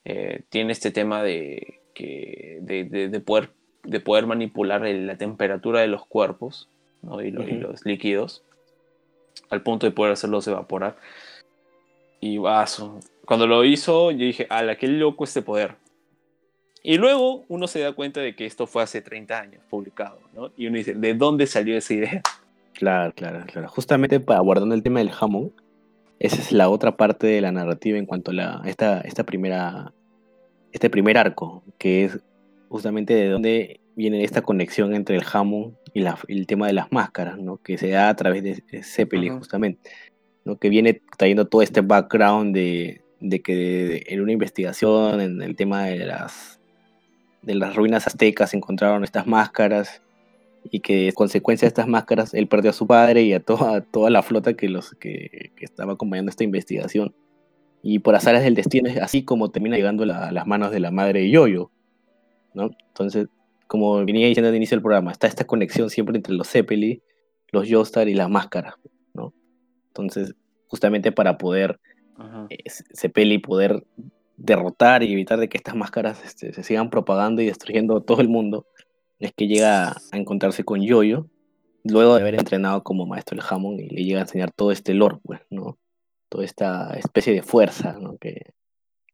eh, tiene este tema de, que, de, de- de poder, de poder manipular el- la temperatura de los cuerpos ¿no? y, lo- y Ujú. los líquidos al punto de poder hacerlos evaporar. Y vaso. Cuando lo hizo, yo dije, ala, qué loco este poder. Y luego uno se da cuenta de que esto fue hace 30 años publicado, ¿no? Y uno dice, ¿de dónde salió esa idea? Claro, claro, claro. Justamente para abordando el tema del Hammond, esa es la otra parte de la narrativa en cuanto a la, esta, esta primera, este primer arco, que es justamente de dónde viene esta conexión entre el Hammond y, la- el tema de las máscaras, ¿no? Que se da a través de, Zeppelin, justamente, ¿no? Que viene trayendo todo este background de, de que en una investigación en el tema de las, de las ruinas aztecas encontraron estas máscaras y que consecuencia de estas máscaras él perdió a su padre y a toda, toda la flota que, los, que, que estaba acompañando esta investigación. Y por azares del destino es así como termina llegando la- a las manos de la madre de Yoyo. ¿no? Entonces, como venía diciendo al inicio del programa, está esta conexión siempre entre los Zeppeli, los Joestar y las máscaras. ¿no? Entonces, justamente para poder eh, Zeppeli poder derrotar y evitar de que estas máscaras este, se sigan propagando y destruyendo todo el mundo, es que llega a encontrarse con Yoyo, luego de haber entrenado como maestro el Hammond y le llega a enseñar todo este lore, pues, ¿no? Toda esta especie de fuerza, ¿no? Que,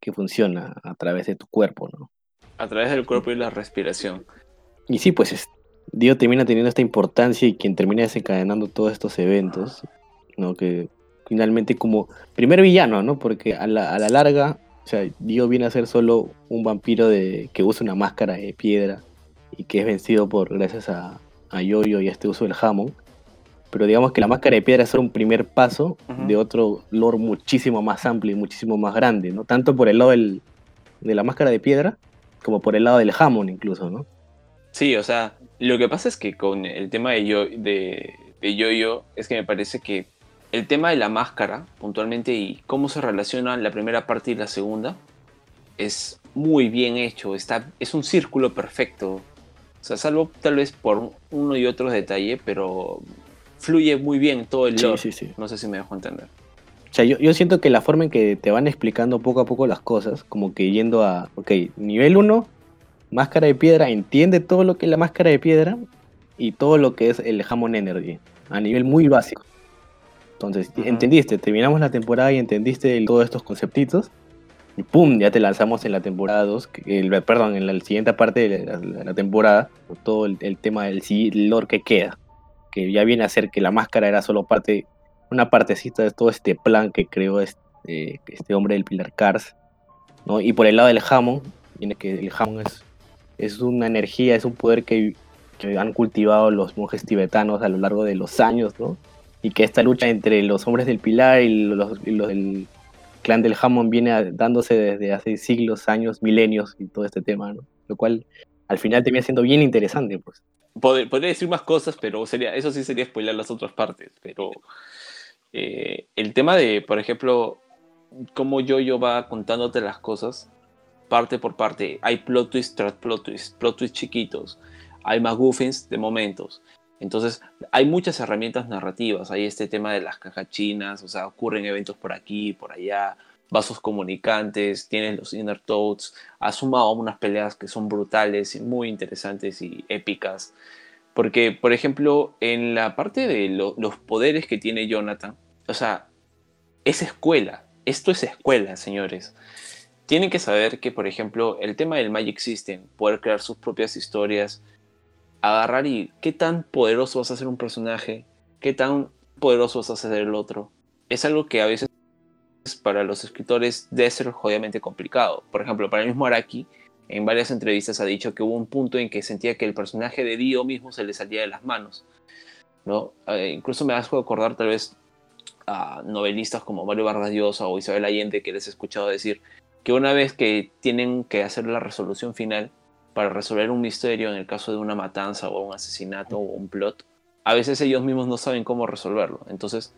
que funciona a través de tu cuerpo, ¿no? A través del cuerpo y la respiración. Y sí, pues es- Dio termina teniendo esta importancia y quien termina desencadenando todos estos eventos, ¿no? Que finalmente como primer villano, ¿no? Porque a la, a la larga, o sea, Dio viene a ser solo un vampiro de, que usa una máscara de piedra y que es vencido por gracias a, a Yoyo y a este uso del Hammond. Pero digamos que la máscara de piedra es solo un primer paso de otro lore muchísimo más amplio y muchísimo más grande, ¿no? Tanto por el lado del- de la máscara de piedra como por el lado del Hammond incluso, ¿no? Sí, o sea, lo que pasa es que con el tema de yo de, de Yo-Yo es que me parece que el tema de la máscara, puntualmente, y cómo se relacionan la primera parte y la segunda, es muy bien hecho. Está, es un círculo perfecto. O sea, salvo tal vez por uno y otro detalle, pero fluye muy bien todo el Sí, lore. sí, sí. No sé si me dejo entender. O sea, yo, yo siento que la forma en que te van explicando poco a poco las cosas, como que yendo a, ok, nivel 1, máscara de piedra, entiende todo lo que es la máscara de piedra y todo lo que es el Hammond Energy, a nivel muy básico. Entonces, entendiste, terminamos la temporada y entendiste todos estos conceptitos, y pum, ya te lanzamos en la temporada 2, que- el- perdón, en la siguiente parte de la, de la temporada, todo el, el tema del lore que queda, que ya viene a ser que la máscara era solo parte una partecita de todo este plan que creó este, este hombre del Pilar Cars, ¿no? Y por el lado del Hammond, viene que el Hammond es, es una energía, es un poder que, que han cultivado los monjes tibetanos a lo largo de los años, ¿no? Y que esta lucha entre los hombres del Pilar y los, y los del clan del Hammond viene dándose desde hace siglos, años, milenios y todo este tema, ¿no? Lo cual al final termina siendo bien interesante, pues. Pod- podría decir más cosas, pero sería, eso sí sería spoiler las otras partes. Pero eh, el tema de, por ejemplo, cómo yo va contándote las cosas, parte por parte. Hay plot twist tras plot twist, plot twist chiquitos. Hay McGuffins de momentos. Entonces, hay muchas herramientas narrativas. Hay este tema de las cajas chinas, o sea, ocurren eventos por aquí, por allá, vasos comunicantes, tienes los Inner Toads. Ha sumado unas peleas que son brutales y muy interesantes y épicas. Porque, por ejemplo, en la parte de lo- los poderes que tiene Jonathan, o sea, es escuela. Esto es escuela, señores. Tienen que saber que, por ejemplo, el tema del Magic System, poder crear sus propias historias, agarrar y qué tan poderoso vas a ser un personaje, qué tan poderoso vas a ser el otro, es algo que a veces para los escritores debe ser jodidamente complicado. Por ejemplo, para el mismo Araki, en varias entrevistas ha dicho que hubo un punto en que sentía que el personaje de Dio mismo se le salía de las manos. ¿no? Eh, incluso me hago acordar tal vez a novelistas como Mario Vargas Llosa o Isabel Allende que les he escuchado decir que una vez que tienen que hacer la resolución final para resolver un misterio en el caso de una matanza o un asesinato o un plot, a veces ellos mismos no saben cómo resolverlo. Entonces,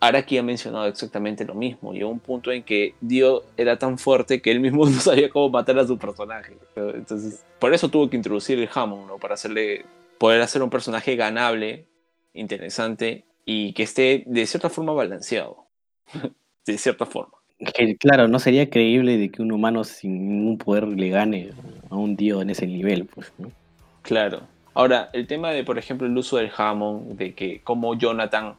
Araki ha mencionado exactamente lo mismo. Llegó un punto en que Dio era tan fuerte que él mismo no sabía cómo matar a su personaje. Entonces, por eso tuvo que introducir el Hammond, ¿no? Para hacerle, poder hacer un personaje ganable, interesante y que esté de cierta forma balanceado. de cierta forma. Claro, no sería creíble de que un humano sin ningún poder le gane a un dio en ese nivel, pues. Claro. Ahora, el tema de, por ejemplo, el uso del Hammond, de que como Jonathan,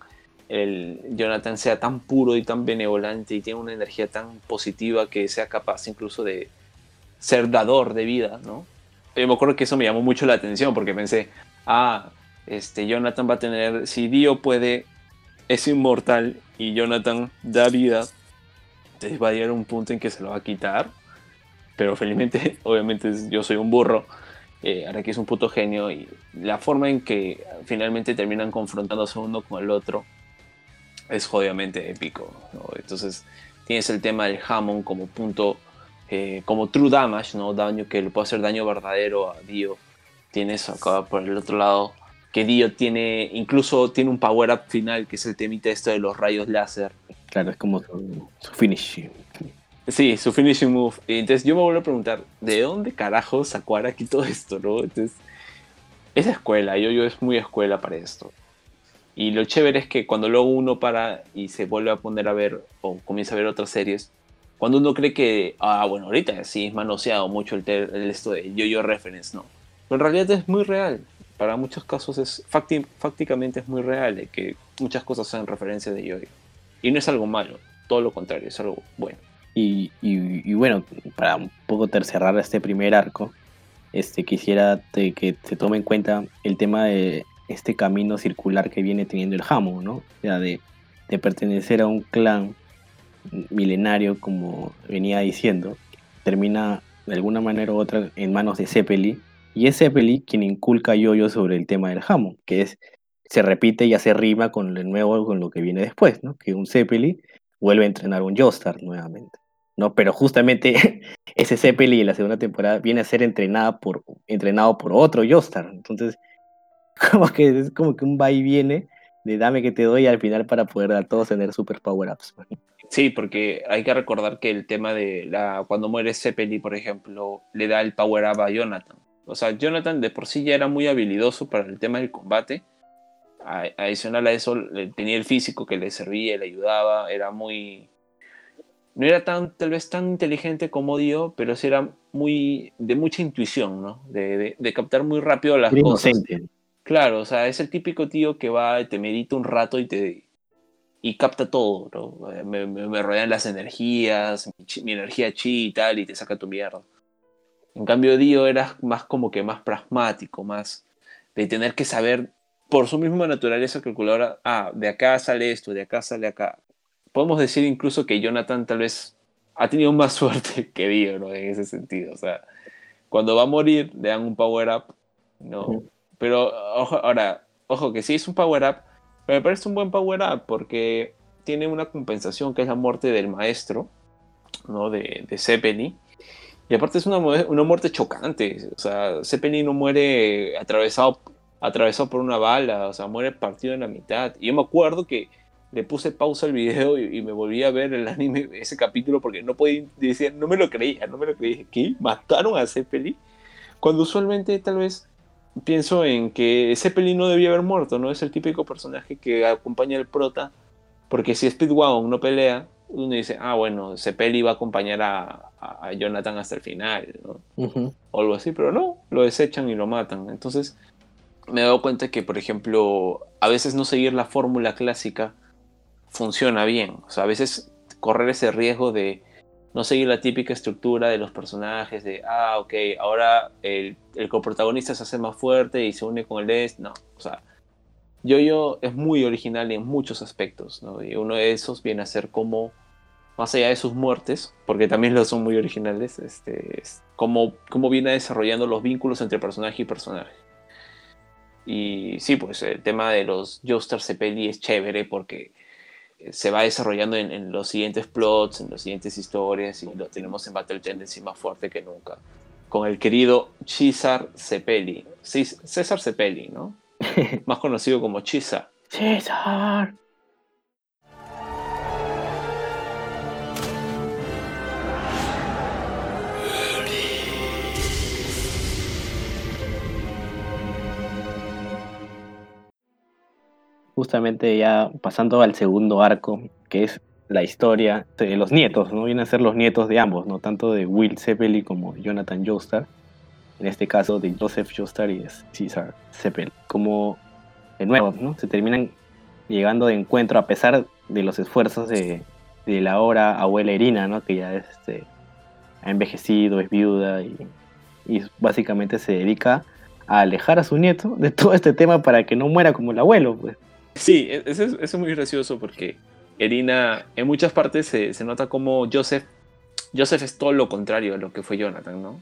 el Jonathan sea tan puro y tan benevolente y tiene una energía tan positiva que sea capaz incluso de ser dador de vida, ¿no? Yo me acuerdo que eso me llamó mucho la atención porque pensé, ah, este Jonathan va a tener, si Dio puede, es inmortal y Jonathan da vida, entonces va a llegar un punto en que se lo va a quitar. Pero felizmente, obviamente yo soy un burro Eh, Araki es un puto genio y la forma en que finalmente terminan confrontándose uno con el otro es jodidamente épico. Entonces tienes el tema del Hammond como punto, eh, como true damage, ¿no? daño que le puede hacer daño verdadero a Dio. Tienes acá por el otro lado que Dio tiene, incluso tiene un power up final que es el temita esto de los rayos láser. Claro, es como su, su finish. Sí, su finishing move. Entonces yo me vuelvo a preguntar, ¿de dónde carajo sacó Araki todo esto, no? Entonces, es escuela, yo, yo es muy escuela para esto. Y lo chévere es que cuando luego uno para y se vuelve a poner a ver o comienza a ver otras series, cuando uno cree que, ah, bueno, ahorita sí es manoseado mucho el, el esto de yo-yo reference, no. Pero en realidad es muy real. Para muchos casos es fácticamente es muy real de que muchas cosas sean referencias de yo-yo. Y no es algo malo, todo lo contrario, es algo bueno. Y, bueno, para un poco cerrar este primer arco, este, quisiera que se tome en cuenta el tema de este camino circular que viene teniendo el Hammond, ¿no? O sea, de, de pertenecer a un clan milenario, como venía diciendo, termina de alguna manera u otra en manos de Zeppeli, y es Zeppeli quien inculca a Yoyo sobre el tema del Hammond, que es, se repite y hace rima con el nuevo, con lo que viene después, ¿no? Que un Zeppeli vuelve a entrenar un Joestar nuevamente. ¿no? Pero justamente ese Zeppeli en la segunda temporada viene a ser entrenada por, entrenado por otro Joestar. Entonces, como que es como que un va y viene de dame que te doy al final para poder a todos tener super power-ups. Sí, porque hay que recordar que el tema de la cuando muere Zeppeli, por ejemplo, le da el power up a Jonathan. O sea, Jonathan de por sí ya era muy habilidoso para el tema del combate. Adicional a eso, tenía el físico que le servía, le ayudaba, era muy... No era tan, tal vez tan inteligente como Dio, pero sí era muy de mucha intuición, ¿no? De, de- de captar muy rápido las cosas. inocente. Claro, o sea, es el típico tío que va, te medita un rato y te y capta todo, ¿no? Eh, Me, me- me rodean las energías, mi, chi- mi energía chi y tal, y te saca tu mierda. En cambio, Dio era más como que más pragmático, más de tener que saber por su misma naturaleza calculadora, ah, de acá sale esto, de acá sale acá. Podemos decir incluso que Jonathan tal vez ha tenido más suerte que Dio, ¿no? En ese sentido, o sea, cuando va a morir le dan un power up, ¿no? Pero ojo, ahora, ojo que sí es un power up, pero me parece un buen power up porque tiene una compensación que es la muerte del maestro, ¿no? De, de Zeppeli. Y aparte es una, una muerte chocante. O sea, Zeppeli no muere atravesado, atravesado por una bala, o sea, muere partido en la mitad. Y yo me acuerdo que le puse pausa al video y, y me volví a ver el anime, ese capítulo, porque no podía decir, no me lo creía, no me lo creía. ¿Qué? ¿Mataron a Zeppeli? Cuando usualmente tal vez pienso en que Zeppelin no debía haber muerto, ¿no? Es el típico personaje que acompaña al prota, porque si Speedwagon no pelea, uno dice, ah, bueno, Zeppelin va a acompañar a, a- a Jonathan hasta el final. O algo así, pero no, lo desechan y lo matan. Entonces, me he dado cuenta que, por ejemplo, a veces no seguir la fórmula clásica funciona bien. O sea, a veces correr ese riesgo de no seguir la típica estructura de los personajes, de, ah, ok, ahora el, el coprotagonista se hace más fuerte y se une con el este. No, o sea, Yo-Yo es muy original en muchos aspectos, ¿no? Y uno de esos viene a ser como, más allá de sus muertes, porque también lo son muy originales, este, es como, como viene desarrollando los vínculos entre personaje y personaje. Y sí, pues el tema de los Joestar Cepelli es chévere porque se va desarrollando en, en los siguientes plots, en las siguientes historias, y lo tenemos en Battle Tendency más fuerte que nunca. Con el querido César Cepelli. César Cepelli, ¿no? Más conocido como Chisa. César. Justamente ya pasando al segundo arco, que es la historia de los nietos, ¿no? Vienen a ser los nietos de ambos, ¿no? Tanto de Will Zeppeli como Jonathan Joestar. En este caso de Joseph Joestar y de Cesar Zeppeli. Como, de nuevo, ¿no? Se terminan llegando de encuentro a pesar de los esfuerzos de, de la ahora abuela Irina, ¿no? Que ya este, ha envejecido, es viuda y, básicamente se dedica a alejar a su nieto de todo este tema para que no muera como el abuelo, pues. Sí, e- eso es, eso es muy gracioso porque Erina en muchas partes se, se nota como Joseph, Joseph es todo lo contrario a lo que fue Jonathan, ¿no?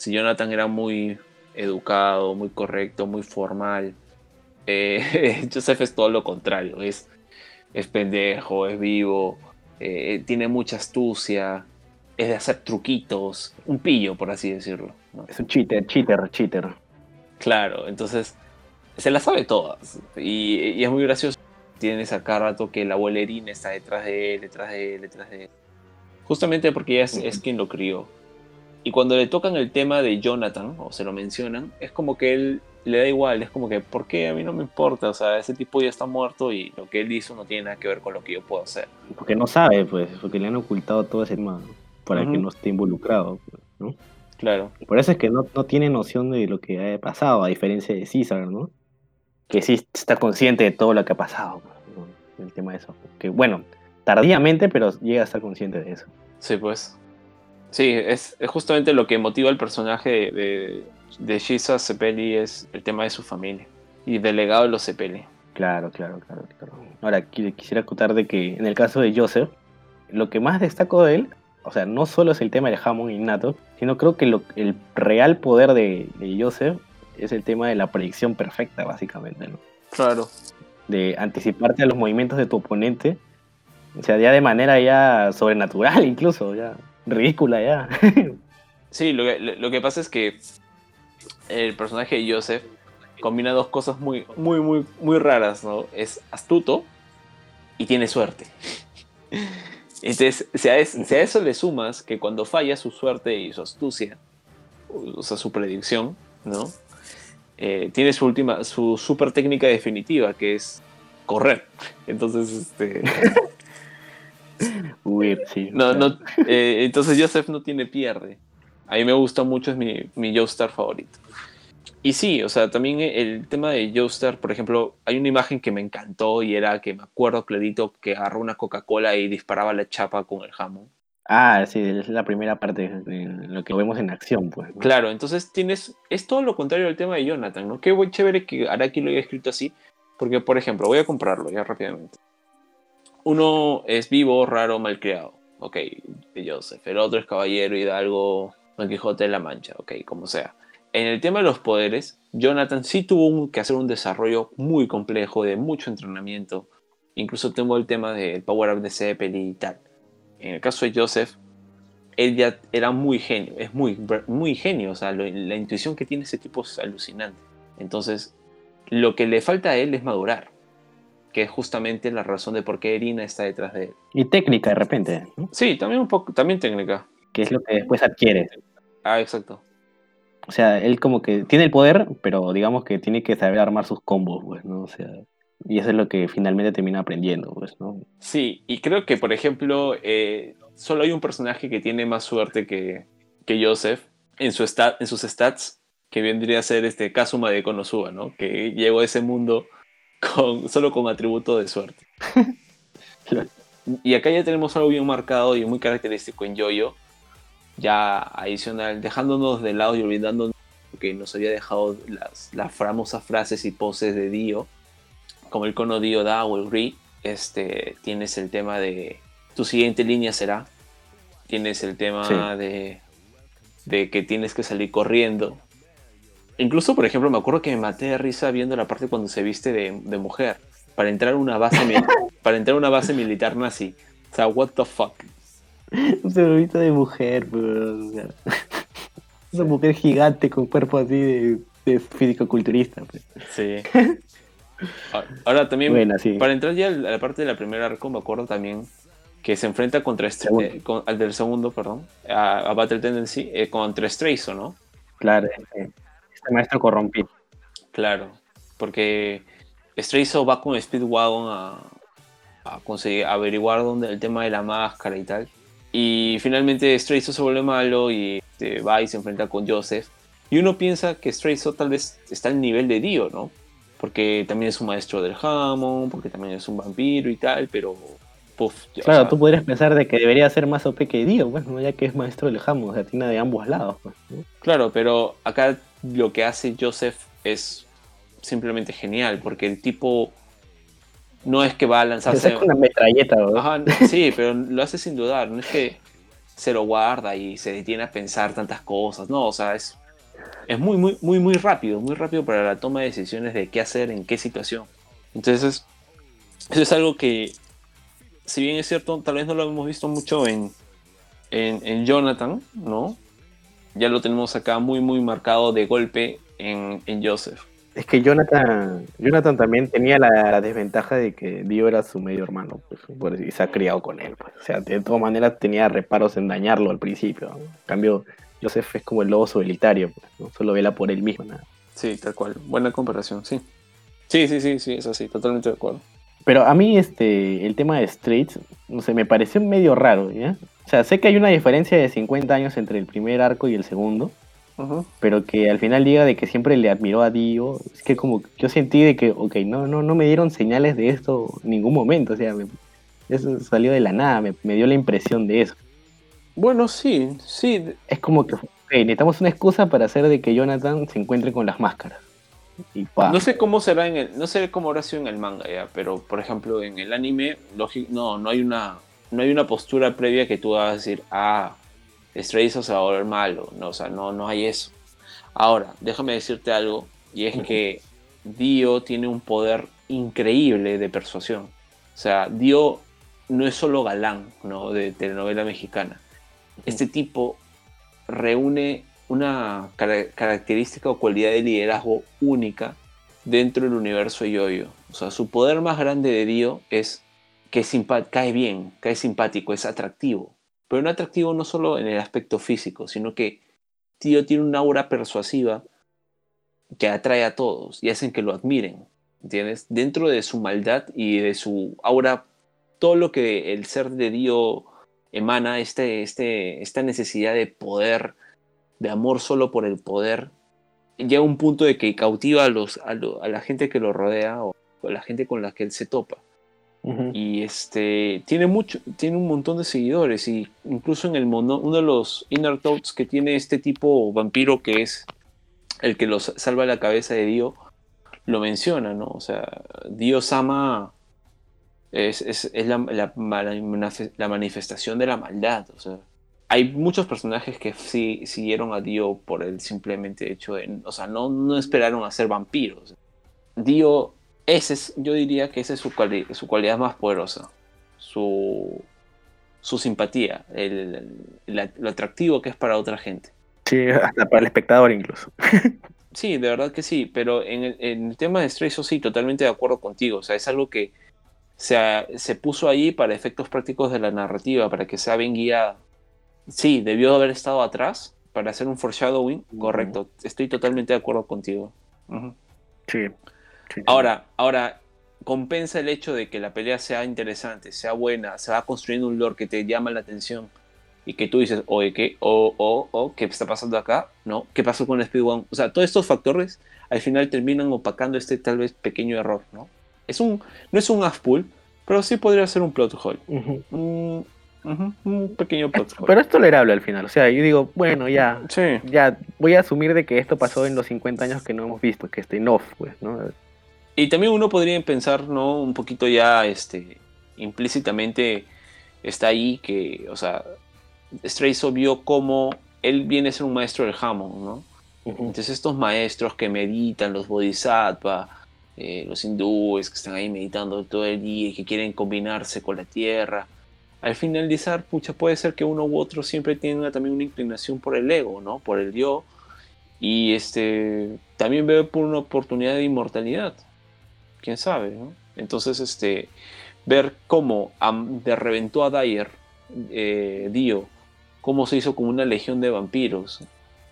Si Jonathan era muy educado, muy correcto, muy formal. Eh, Joseph es todo lo contrario, es, es pendejo, es vivo, eh, tiene mucha astucia, es de hacer truquitos, un pillo, por así decirlo. ¿no? Es un cheater, cheater, cheater. Claro, entonces se las sabe todas. Y, y es muy gracioso. Tienes a cada rato que la abuela Irina está detrás de él, detrás de él, detrás de él. Justamente porque ella es, es quien lo crió. Y cuando le tocan el tema de Jonathan, o se lo mencionan, es como que él le da igual, es como que, ¿por qué? A mí no me importa, o sea, ese tipo ya está muerto y lo que él hizo no tiene nada que ver con lo que yo puedo hacer. Porque no sabe, pues, porque le han ocultado todo ese tema para que Ujú. no esté involucrado, pues, ¿no? Claro, Por eso es que no, no tiene noción de lo que ha pasado, a diferencia de César, ¿no? Que sí está consciente de todo lo que ha pasado, pues, ¿no? el tema de eso. Que bueno, tardíamente, pero llega a estar consciente de eso. sí, pues. Sí, es, es justamente lo que motiva al personaje de, de, de Shisa Cepelli es el tema de su familia y del legado de los Cepelli. Claro, claro, claro, claro. Ahora, qui- quisiera acotar de que en el caso de Joseph, lo que más destaco de él, o sea, no solo es el tema del jamón innato, sino creo que lo- el real poder de, de Joseph es el tema de la predicción perfecta, básicamente, ¿no? Claro. De anticiparte a los movimientos de tu oponente, o sea, ya de manera ya sobrenatural incluso, ya ridícula ya. Sí, lo que, lo que pasa es que el personaje de Joseph combina dos cosas muy, muy, muy, muy raras, ¿no? Es astuto y tiene suerte. Entonces, si a, es- si a eso le sumas que cuando falla su suerte y su astucia, o sea, su predicción, ¿no? Eh, tiene su última, su super técnica definitiva, que es correr. Entonces, este, Sí. no, no, eh, entonces Joseph no tiene pierde. A mí me gusta mucho, es mi, mi Joestar favorito. Y sí, o sea, también el tema de Joestar, por ejemplo, hay una imagen que me encantó y era que me acuerdo clarito que agarró una Coca-Cola y disparaba la chapa con el jamón. Ah, sí, es la primera parte de lo que vemos en acción, pues. ¿no? Claro, entonces tienes, es todo lo contrario al tema de Jonathan, ¿no? Qué buen chévere que Araki lo haya escrito así, porque, por ejemplo, voy a comprarlo ya rápidamente. Uno es vivo, raro, malcriado, ok, de Joseph. El otro es caballero, hidalgo, Don Quijote de la Mancha, ok, como sea. En el tema de los poderes, Jonathan sí tuvo que hacer un desarrollo muy complejo, de mucho entrenamiento. Incluso tengo el tema del Power Up de Zeppelin y tal. En el caso de Joseph, él ya era muy genio, es muy, muy genio, o sea, la intuición que tiene ese tipo es alucinante. Entonces, lo que le falta a él es madurar, que es justamente la razón de por qué Erina está detrás de él. Y técnica de repente, ¿no? Sí, también un poco, también técnica. que es lo que después adquiere. Ah, exacto. O sea, él como que tiene el poder, pero digamos que tiene que saber armar sus combos, pues, ¿no? O sea, y eso es lo que finalmente termina aprendiendo, pues, ¿no? Sí, y creo que, por ejemplo, eh, solo hay un personaje que tiene más suerte que, que Joseph en, su stat, en sus stats, que vendría a ser este Kazuma de Konosuba, ¿no? Que llegó a ese mundo con, solo con atributo de suerte. Y acá ya tenemos algo bien marcado y muy característico en Yoyo, ya adicional, dejándonos de lado y olvidándonos que nos había dejado las, las famosas frases y poses de Dio, como el cono Dio da o el Ri, este, tienes el tema de tu siguiente línea será, tienes el tema Sí. de, de que tienes que salir corriendo. Incluso, por ejemplo, me acuerdo que me maté de risa viendo la parte cuando se viste de, de mujer para entrar a una base para entrar a una base militar nazi. O sea, what the fuck. Viste de mujer, o sea, Una mujer gigante con cuerpo así de, de físico-culturista, pues. Sí. Ahora- Ahora también, sí. para entrar ya a la parte de la primera arco, me acuerdo también que se enfrenta contra eh, con- al del segundo, perdón, a, a Battle Tendency, eh, contra Strayzo, ¿no? Claro, este, este maestro corrompido. Claro, porque Strayzo va con Speedwagon a, a conseguir averiguar dónde el tema de la máscara y tal. Y finalmente Strayzo se vuelve malo y este, va y se enfrenta con Joseph. Y uno piensa que Strayzo tal vez está al nivel de Dio, ¿no? Porque también es un maestro del Hammond, porque también es un vampiro y tal, pero... Puff, ya, o Claro, sea, tú podrías pensar de que debería ser más OP que Dio, pues, ¿no? ya que es maestro del Hammond, o sea, tiene de ambos lados. Pues, ¿no? Claro, pero acá lo que hace Joseph es simplemente genial, porque el tipo no es que va a Se lanzarse... saca una metralleta, ¿no? Ajá, sí, pero lo hace sin dudar, no es que se lo guarda y se detiene a pensar tantas cosas, no, o sea, es es muy, muy, muy, muy rápido, muy rápido para la toma de decisiones de qué hacer en qué situación. Entonces, eso es algo que, si bien es cierto, tal vez no lo hemos visto mucho en, en, en Jonathan, ¿no? Ya lo tenemos acá muy, muy marcado de golpe en, en Joseph. Es que Jonathan, Jonathan también tenía la, la desventaja de que Dio era su medio hermano, pues, y se ha criado con él. Pues. O sea, de todas maneras tenía reparos en dañarlo al principio. ¿no? En cambio, Joseph es como el lobo solitario, pues, ¿no? solo vela por él mismo. nada. Sí, tal cual. Buena comparación, sí. Sí, sí, sí, sí, es así, totalmente de acuerdo. Pero a mí este, el tema de Straits, no sé, me pareció medio raro, ¿ya? O sea, sé que hay una diferencia de 50 años entre el primer arco y el segundo, pero que al final diga de que siempre le admiró a Dio, es que como yo sentí de que, ok, no, no, no me dieron señales de esto en ningún momento, o sea, me- eso salió de la nada, me, me dio la impresión de eso. Bueno, sí, sí, Es como que, necesitamos una excusa para hacer de que Jonathan se encuentre con las máscaras. Y pa. No sé cómo será en el, no sé cómo habrá sido en el manga ya, pero por ejemplo en el anime, no, no hay una, no hay una postura previa que tú vas a decir, ah, Stray se va a volver malo, no, o sea, no, no hay eso. Ahora, déjame decirte algo, y es que Dio tiene un poder increíble de persuasión. O sea, Dio no es solo galán, ¿no? De telenovela mexicana. Este tipo reúne una cara- característica o cualidad de liderazgo única dentro del universo de Yoyo. O sea, su poder más grande de Dio es que cae bien, cae simpático, es atractivo. Pero no atractivo no solo en el aspecto físico, sino que Dio tiene una aura persuasiva que atrae a todos y hacen que lo admiren. ¿Entiendes? Dentro de su maldad y de su aura, todo lo que el ser de Dio emana, este, este, esta necesidad de poder, de amor solo por el poder, llega a un punto de que cautiva a, los, a, lo- a la gente que lo rodea o a la gente con la que él se topa. Y este tiene mucho, tiene un montón de seguidores. Y incluso en el mono, uno de los Inner Thoughts que tiene este tipo vampiro que es el que los salva la cabeza de Dio, lo menciona, ¿no? O sea, Dio Sama es, es, la, la, la manifestación de la maldad. O sea, hay muchos personajes que sí siguieron a Dio por el simplemente hecho de. O sea, no, no esperaron a ser vampiros. Dio, ese es, yo diría que esa es su, cuali- su cualidad más poderosa. Su, su simpatía, el- el- lo atractivo que es para otra gente. Sí, hasta para el espectador incluso. Sí, de verdad que sí, pero en el, en el tema de Stray Eso sí, totalmente de acuerdo contigo. O sea, es algo que se, se puso ahí para efectos prácticos de la narrativa, para que sea bien guiada. Sí, debió haber estado atrás para hacer un foreshadowing, correcto. Estoy totalmente de acuerdo contigo. Sí. Sí. Ahora, ahora, compensa el hecho de que la pelea sea interesante, sea buena, se va construyendo un lore que te llama la atención y que tú dices, oye, ¿qué? O, o, o, ¿qué está pasando acá? ¿No? ¿Qué pasó con Speed One? O sea, todos estos factores al final terminan opacando este tal vez pequeño error, ¿no? Es un, no es un half pull, pero sí podría ser un plot hole. Ujú. Un, ujú, un pequeño plot hole. Pero es tolerable al final. O sea, yo digo, bueno, ya, Sí, ya voy a asumir de que esto pasó en los 50 años que no hemos visto, que este off, pues, ¿no? Y también uno podría pensar, ¿no? Un poquito ya, este, implícitamente está ahí que, o sea, Strayso vio cómo él viene a ser un maestro del Hammond, ¿no? Entonces estos maestros que meditan, los bodhisattva, eh, los hindúes que están ahí meditando todo el día y que quieren combinarse con la tierra, al finalizar, pucha, puede ser que uno u otro siempre tenga también una inclinación por el ego, ¿no? Por el yo. Y este, también ve por una oportunidad de inmortalidad. Quién sabe, ¿no? Entonces, este, ver cómo de reventó a Dyer, eh, Dio, cómo se hizo como una legión de vampiros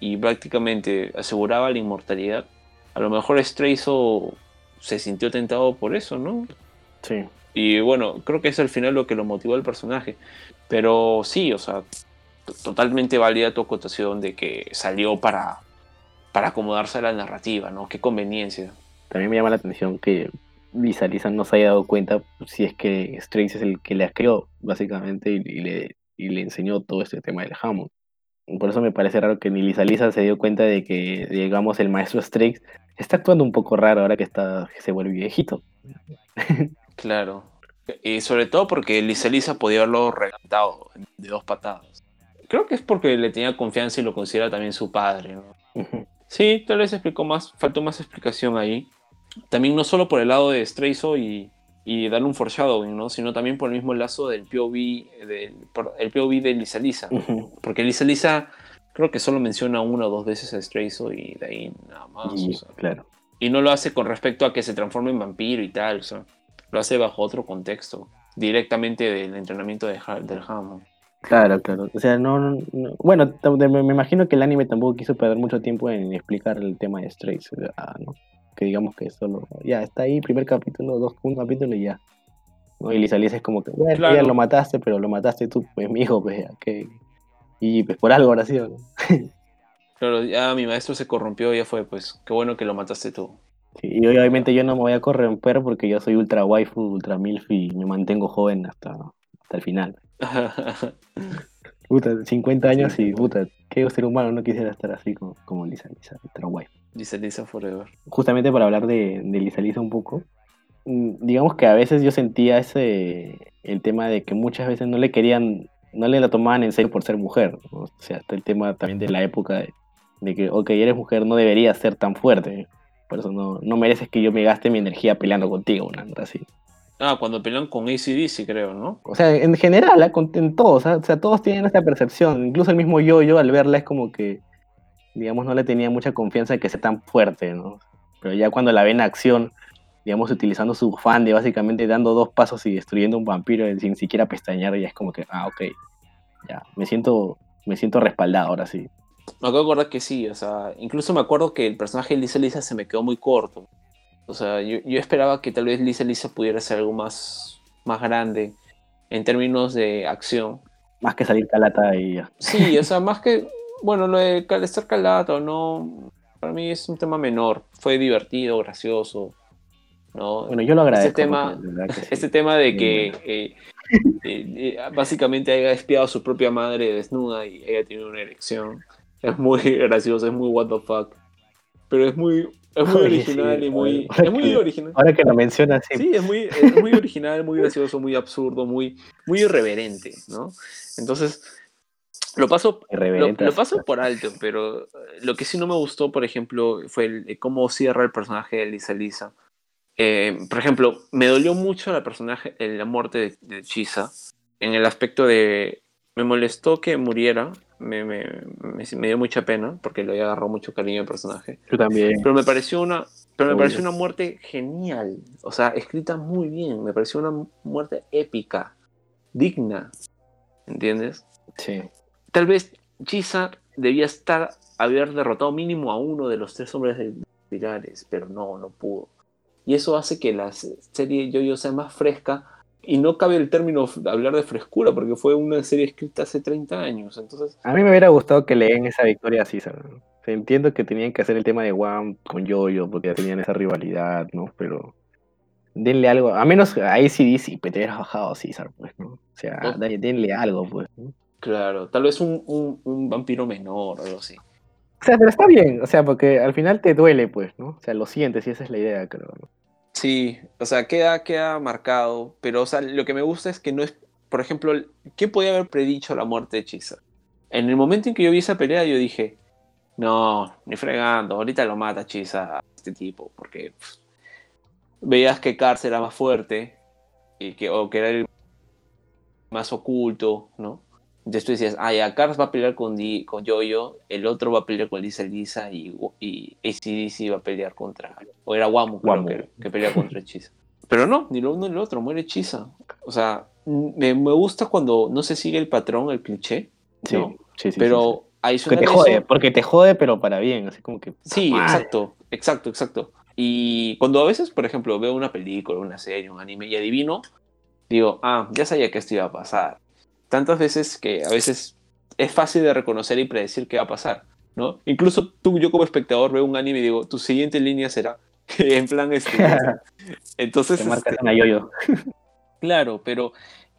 y prácticamente aseguraba la inmortalidad. A lo mejor Strayzo se sintió tentado por eso, ¿no? Sí. Y bueno, creo que es al final lo que lo motivó al personaje. Pero sí, o sea, totalmente válida tu acotación de que salió para, para acomodarse a la narrativa, ¿no? Qué conveniencia. También me llama la atención que Lisa Lisa no se haya dado cuenta si es que Strays es el que la creó, básicamente, y, y le, y le enseñó todo este tema del Hammond. Por eso me parece raro que ni Lisa Lisa se dio cuenta de que, digamos, el maestro Strays está actuando un poco raro ahora que, está, que se vuelve viejito. Claro. Y sobre todo porque Lisa Lisa podía haberlo reventado de dos patadas. Creo que es porque le tenía confianza y lo considera también su padre, ¿no? Sí, tal vez explicó más, faltó más explicación ahí. También no solo por el lado de Straizo y, y darle un foreshadowing, ¿no? Sino también por el mismo lazo del POV, del, el POV de Lisa Lisa. Porque Lisa Lisa creo que solo menciona una o dos veces a Straizo y de ahí nada más. Y, o sea. claro. Y no lo hace con respecto a que se transforme en vampiro y tal, o sea, lo hace bajo otro contexto, directamente del entrenamiento de del Hammond. Claro, claro. O sea, no, no- no- Bueno, me imagino que el anime tampoco quiso perder mucho tiempo en explicar el tema de Strays, o sea, ¿no? Que digamos que solo, ya, está ahí, primer capítulo, dos, un capítulo y ya. ¿no? Y Lisa Lisa es como que, bueno, Claro. ya lo mataste, pero lo mataste tú, pues, mi hijo, pues, ya, que... Y pues por algo ahora sí, ¿no? Claro, ya mi maestro se corrompió, ya fue, pues, qué bueno que lo mataste tú. Sí, y obviamente yo no me voy a corromper porque yo soy ultra waifu, ultra milf y me mantengo joven hasta, hasta el final. Puta, 50 años y puta, qué ser humano no quisiera estar así como, como Lisa Lisa, ultra waifu. Dice Lisa Forever. justamente para hablar de, de Lisa Lisa un poco, mm, digamos que a veces yo sentía ese, el tema de que muchas veces no le querían, no le la tomaban en serio por ser mujer, ¿no? o sea, está el tema también de la época de, de que, ok, eres mujer, no deberías ser tan fuerte, por eso no, no mereces que yo me gaste mi energía peleando contigo, una onda así. Ah, cuando pelean con ACDC, creo, ¿no? O sea, en general, en todos, o sea, todos tienen esta percepción, incluso el mismo yo, yo al verla es como que, digamos, no le tenía mucha confianza de que sea tan fuerte, ¿no? Pero ya cuando la ven en acción, digamos, utilizando su fan de básicamente dando dos pasos y destruyendo un vampiro sin siquiera pestañear, ya es como que, ah, ok, ya, me siento, me siento respaldado ahora sí. Me de acordar que sí, o sea, incluso me acuerdo que el personaje de Lisa Lisa se me quedó muy corto. O sea, yo, yo esperaba que tal vez Lisa Lisa pudiera ser algo más, más grande en términos de acción. Más que salir calata y ya. Sí, o sea, más que, bueno, lo de estar calado o no, para mí es un tema menor. Fue divertido, gracioso, ¿no? Bueno, yo lo agradezco. tema- verdad que sí. Este tema de que eh, eh, eh, básicamente haya espiado a su propia madre desnuda y haya tenido una erección es muy gracioso, es muy what the fuck. Pero es muy, es muy original sí, y muy. Es muy que- original. Ahora que lo mencionas, sí, Sí, es muy, es muy original, muy gracioso, muy absurdo, muy, muy irreverente, ¿no? Entonces, lo paso lo, lo paso por alto, pero eh, lo que sí no me gustó, por ejemplo, fue el, eh, cómo cierra el personaje de Lisa Lisa. Eh, por ejemplo, me dolió mucho la, personaje, la muerte de, de Chisa en el aspecto de... Me molestó que muriera, me, me, me, me dio mucha pena porque le había agarrado mucho cariño al personaje. Yo también. Pero me pareció una, pero me pareció una muerte genial, o sea, escrita muy bien, me pareció una muerte épica, digna, ¿entiendes? Sí. Tal vez Chisa debía estar, haber derrotado mínimo a uno de los tres hombres de pilares, pero no, no pudo. Y eso hace que la se- serie Yo-Yo sea más fresca. Y no cabe el término de hablar de frescura, porque fue una serie escrita hace 30 años. Entonces, A mí me hubiera gustado que le den esa victoria a César. entiendo que tenían que hacer el tema de Wam con Yoyo porque ya tenían esa rivalidad, ¿no? Pero denle algo, a menos a ACDC, pues te hubieras bajado a César, pues, ¿no? O sea, denle algo, pues. ¿no? Claro, tal vez un, un- un vampiro menor o algo así. O sea, pero está bien, o sea, porque al final te duele, pues, ¿no? O sea, lo sientes y esa es la idea, creo. ¿no? Sí, o sea, queda, queda marcado, pero o sea, lo que me gusta es que no es, por ejemplo, ¿qué podía haber predicho la muerte de Chisa? En el momento en que yo vi esa pelea, yo dije, no, ni fregando, ahorita lo mata Chisa a este tipo, porque pff, veías que Cars era más fuerte, y que, o que era el más oculto, ¿no? Entonces tú decías, ah, ya, Cars va a pelear con, Di- con Yoyo, el otro va a pelear con Lisa Lisa y, y ACDC va a pelear contra, o era Wamu, creo Wamo. que, que pelea contra Chisa. Pero no, ni lo uno ni lo otro, muere Chisa. O sea, me, me gusta cuando no se sigue el patrón, el cliché, Sí, ¿no? sí, sí, sí, pero sí. Que adicional te jode, eso- porque te jode, pero para bien, así como que. Sí, exacto, exacto, exacto. Y cuando a veces, por ejemplo, veo una película, una serie, un anime y adivino, digo, ah, ya sabía que esto iba a pasar. Tantas veces que a veces es fácil de reconocer y predecir qué va a pasar, ¿no? Incluso tú, yo como espectador veo un anime y digo, tu siguiente línea será, en plan, este, entonces, Te marcas este, una yoyo. Claro, pero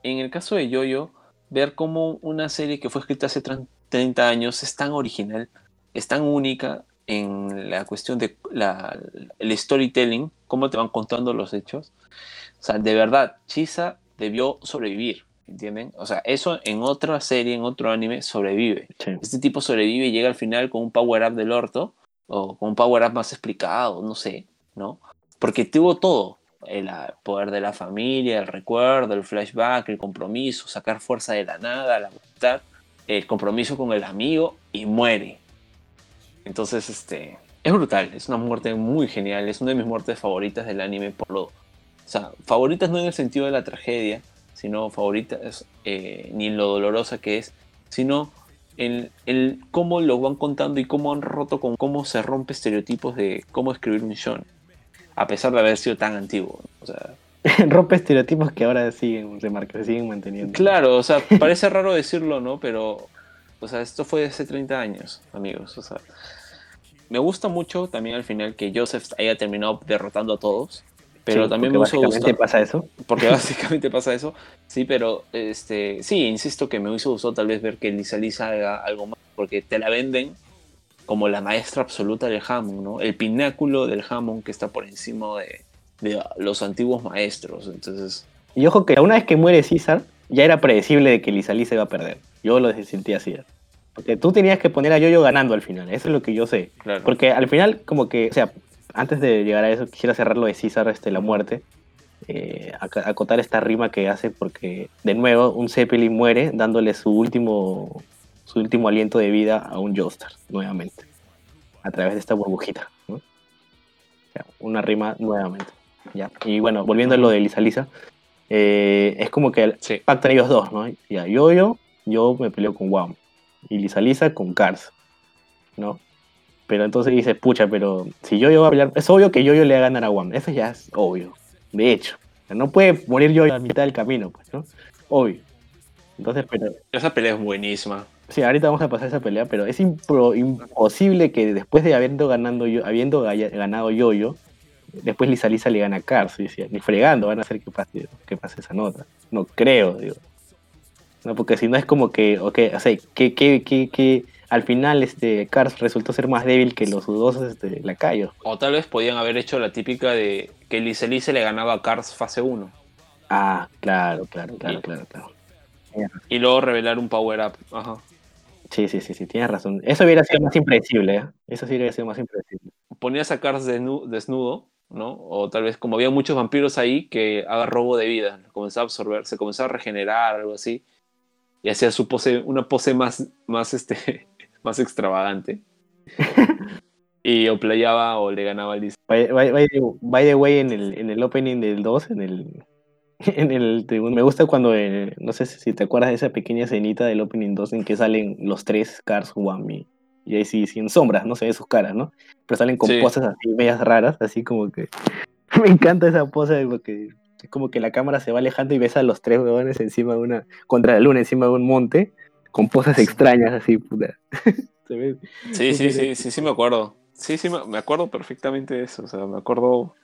en el caso de Yoyo, ver cómo una serie que fue escrita hace tran- 30 años es tan original, es tan única en la cuestión de la, el storytelling, cómo te van contando los hechos. O sea, de verdad, Chisa debió sobrevivir, ¿entienden? O sea, eso en otra serie, en otro anime, sobrevive. Sí. Este tipo sobrevive y llega al final con un power up del orto o con un power-up más explicado, no sé, ¿no? Porque tuvo todo, el ah, poder de la familia, el recuerdo, el flashback, el compromiso, sacar fuerza de la nada, la voluntad, el compromiso con el amigo y muere. Entonces, este, es brutal, es una muerte muy genial, es una de mis muertes favoritas del anime por lo... O sea, favoritas no en el sentido de la tragedia, sino favoritas eh, ni en lo dolorosa que es, sino en cómo lo van contando y cómo han roto con cómo se rompe estereotipos de cómo escribir un shonen, a pesar de haber sido tan antiguo. O sea, Rompe estereotipos que ahora siguen, se marca- se siguen manteniendo. claro, o sea, parece raro decirlo, ¿no? Pero, o sea, esto fue hace 30 años, amigos. O sea, me gusta mucho también al final que Joseph haya terminado derrotando a todos. Pero Sí, también me hubiese gustado. pasa eso. Porque básicamente pasa eso. Sí, pero este, sí, insisto que me hubiese gustado tal vez ver que Lisa Lisa haga algo más, porque te la venden como la maestra absoluta del jamón, ¿no? El pináculo del jamón que está por encima de, de los antiguos maestros. Entonces, Y ojo que una vez que muere César, ya era predecible de que Lisa Lisa iba a perder. Yo lo sentí así. Porque tú tenías que poner a Yoyo ganando al final, eso es lo que yo sé. claro. Porque al final, como que, o sea, antes de llegar a eso, quisiera cerrar lo de César, este, la muerte. eh, ac- acotar esta rima que hace porque, de nuevo, un Zeppelin muere dándole su último, su último aliento de vida a un Joestar, nuevamente. A través de esta burbujita, ¿no? O sea, una rima nuevamente. ¿ya? Y bueno, volviendo a lo de Lisa Lisa, eh, es como que Sí. pactan ellos dos, ¿no? Ya, yo, yo, yo me peleo con Wam. Y Lisa Lisa con Cars, ¿no? Pero entonces dice, pucha, pero si yo, yo voy a pelear, es obvio que yo, yo le va a ganar a Wam. Eso ya es obvio. De hecho, no puede morir yo a mitad del camino, pues, ¿no? Obvio. Entonces, pero Esa pelea es buenísima. Sí, ahorita vamos a pasar esa pelea, pero es impro- imposible que después de habiendo, ganando yo, habiendo ganado Yoyo, después Lisa Lisa le gana a Cars. Decía, ni fregando van a hacer que pase, que pase esa nota. No creo, digo. No, porque si no es como que, ok, o sea, que, que, que, que al final este Cars resultó ser más débil que los dudosos este, lacayos. O tal vez podían haber hecho la típica de que Lise Lise le ganaba a Cars fase 1. Ah, claro, claro, claro, claro, claro. Y luego revelar un power up. Ajá. Sí, sí, sí, sí, tienes razón. Eso hubiera sido más impredecible, ¿eh? Eso sí hubiera sido más impredecible. ponías a Cars desnu- desnudo, ¿no? O tal vez como había muchos vampiros ahí que haga robo de vida, comenzaba a absorber, se comenzaba a regenerar, algo así, y hacía su pose, una pose más, más, este, más extravagante. y o playaba o le ganaba al Liz. By, by- by the, by the way, en el, en el opening del 2, en el, en el me gusta cuando, eh, no sé si te acuerdas de esa pequeña escenita del opening 2 en que salen los tres Cars, Wami y ahí sí, sin sombras, no se ve sus caras, ¿no? Pero salen con Sí. poses así, medias raras, así como que... me encanta esa pose porque es como que la cámara se va alejando y ves a los tres huevones encima de una, contra la luna, encima de un monte, con poses extrañas así, puta. se ve Sí, sí, Sí, sí. sí, me acuerdo. Sí, sí, me me acuerdo perfectamente de eso. O sea, me acuerdo.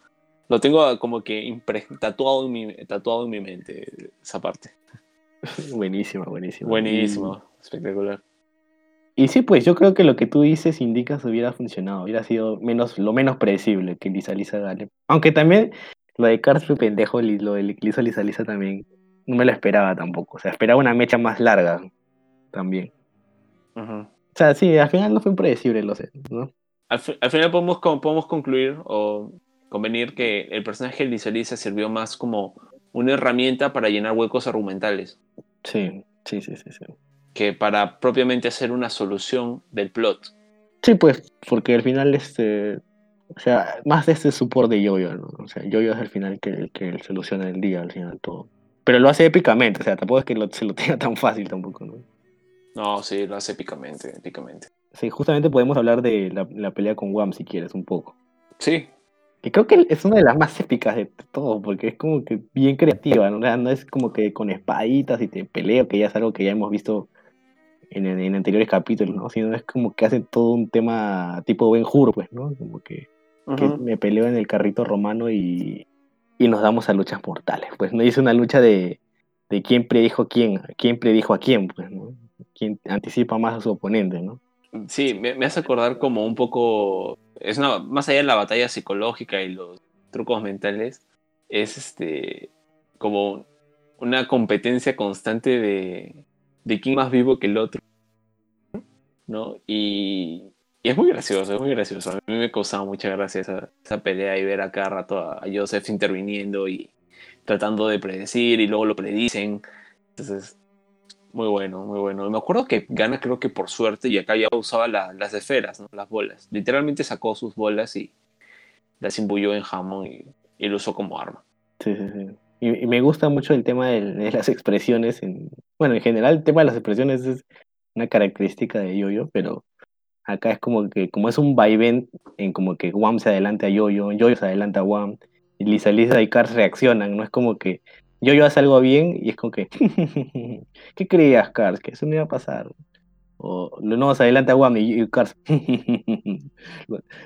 Lo tengo como que impre- tatuado, en mi, tatuado en mi mente, esa parte. buenísima, buenísima. Buenísimo, espectacular. Y sí, pues yo creo que lo que tú dices indicas hubiera funcionado, hubiera sido menos, lo menos predecible que Lisa Lisa gane. Aunque también lo de Cars fue pendejo, lo de que hizo Lisa Lisa también no me lo esperaba tampoco. O sea, esperaba una mecha más larga también. Ujú. O sea, sí, al final no fue impredecible, lo sé, ¿no? Al, fi- al final podemos, con- podemos concluir o convenir que el personaje de Lisa sirvió más como una herramienta para llenar huecos argumentales Sí, sí, sí, sí, sí. que para propiamente hacer una solución del plot. Sí, pues, porque al final, este, o sea, más de este support de Yoyo, ¿no? O sea, Yoyo es al final que, el que soluciona el día, al final todo. Pero lo hace épicamente, o sea, tampoco es que lo- se lo tenga tan fácil tampoco, ¿no? No, sí, lo hace épicamente, épicamente. Sí, justamente podemos hablar de la, la pelea con Wam si quieres, un poco. Sí, Que creo que es una de las más épicas de todo, porque es como que bien creativa, ¿no? O sea, no es como que con espaditas y te peleo, que ya es algo que ya hemos visto en, en anteriores capítulos, ¿no? Sino es como que hacen todo un tema tipo Ben Hur, pues, ¿no? Como que, me peleo en el carrito romano y, y nos damos a luchas mortales. Pues no hice una lucha de, de quién predijo quién, quién predijo a quién, pues, ¿no? Quién anticipa más a su oponente, ¿no? sí, me, hace acordar como un poco, es más allá de la batalla psicológica y los trucos mentales, es este, como una competencia constante de, de quién más vivo que el otro, ¿no? Y, Y es muy gracioso, es muy gracioso. A mí me causaba mucha gracia esa, esa pelea y ver a cada rato a, a Joseph interviniendo y tratando de predecir y luego lo predicen. Entonces, muy bueno, muy bueno. Me acuerdo que gana creo que por suerte y acá ya usaba la- las esferas, ¿no? las bolas. Literalmente sacó sus bolas y las imbuyó en jamón y, y lo usó como arma. Sí, sí, sí. Y, me gusta mucho el tema de, las expresiones. En, bueno, en general el tema de las expresiones es una característica de Yoyo, pero acá es como que, como es un vaivén en como que Wam se adelanta a Yoyo, Yoyo se adelanta a Wam, y Lisa Lisa y Cars reaccionan, no es como que Yoyo hace algo bien y es como que, ¿qué creías, Cars? Que eso no iba a pasar. O no, se adelanta a Wam y, y Cars,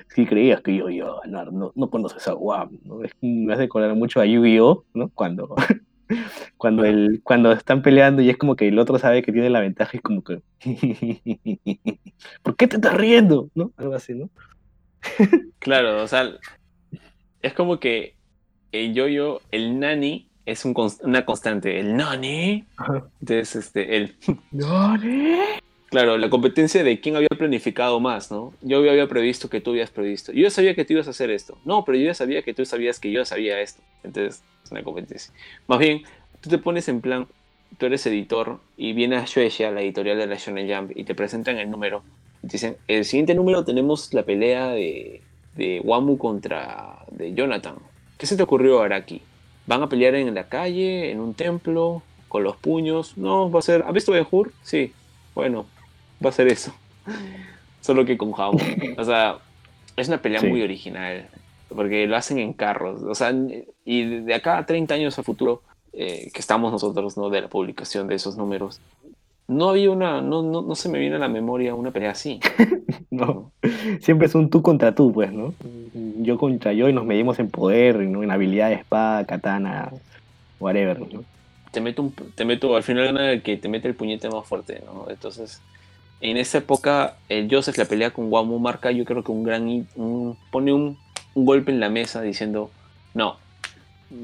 si creías que yo ganar, no, no conoces a Wam, ¿no? Es- me hace acordar mucho a Yu-Gi-Oh, ¿no? Cuando, cuando, el, cuando están peleando y es como que el otro sabe que tiene la ventaja y como que, ¿por qué te estás riendo? ¿No? Algo así, ¿no? Claro, o sea, es como que el yo-yo, el nani, es un una constante. El nani. Ajá. Entonces, este, el, ¿Nani? claro, la competencia de quién había planificado más, ¿no? Yo había previsto que tú habías previsto. Yo ya sabía que tú ibas a hacer esto. No, pero yo ya sabía que tú sabías que yo sabía esto. Entonces, es una competencia. Más bien, tú te pones en plan, tú eres editor y viene a Shueisha, la editorial de la Shonen Jump, y te presentan el número. Y te dicen, el siguiente número tenemos la pelea de, de Wamu contra de Jonathan. ¿Qué se te ocurrió, Araki? ¿Van a pelear en la calle, en un templo, con los puños? No, va a ser... ¿Has visto Ben Hur? Sí. Bueno, va a ser eso. Solo que con Wamu. O sea, es una pelea Sí. muy original. Porque lo hacen en carros. O sea, y de acá a 30 años a futuro, eh, que estamos nosotros, ¿no? De la publicación de esos números. No había una, no, no, no se me viene a la memoria una pelea así. No, siempre es un tú contra tú, pues, ¿no? Yo contra yo y nos medimos en poder, ¿no? En habilidad de espada, katana, whatever, ¿no? Te meto, un, te meto, al final gana el que te mete el puñete más fuerte, ¿no? Entonces, en esa época, el Joseph la pelea con Wamu marca, yo creo que un gran, un- pone un, un golpe en la mesa diciendo, no,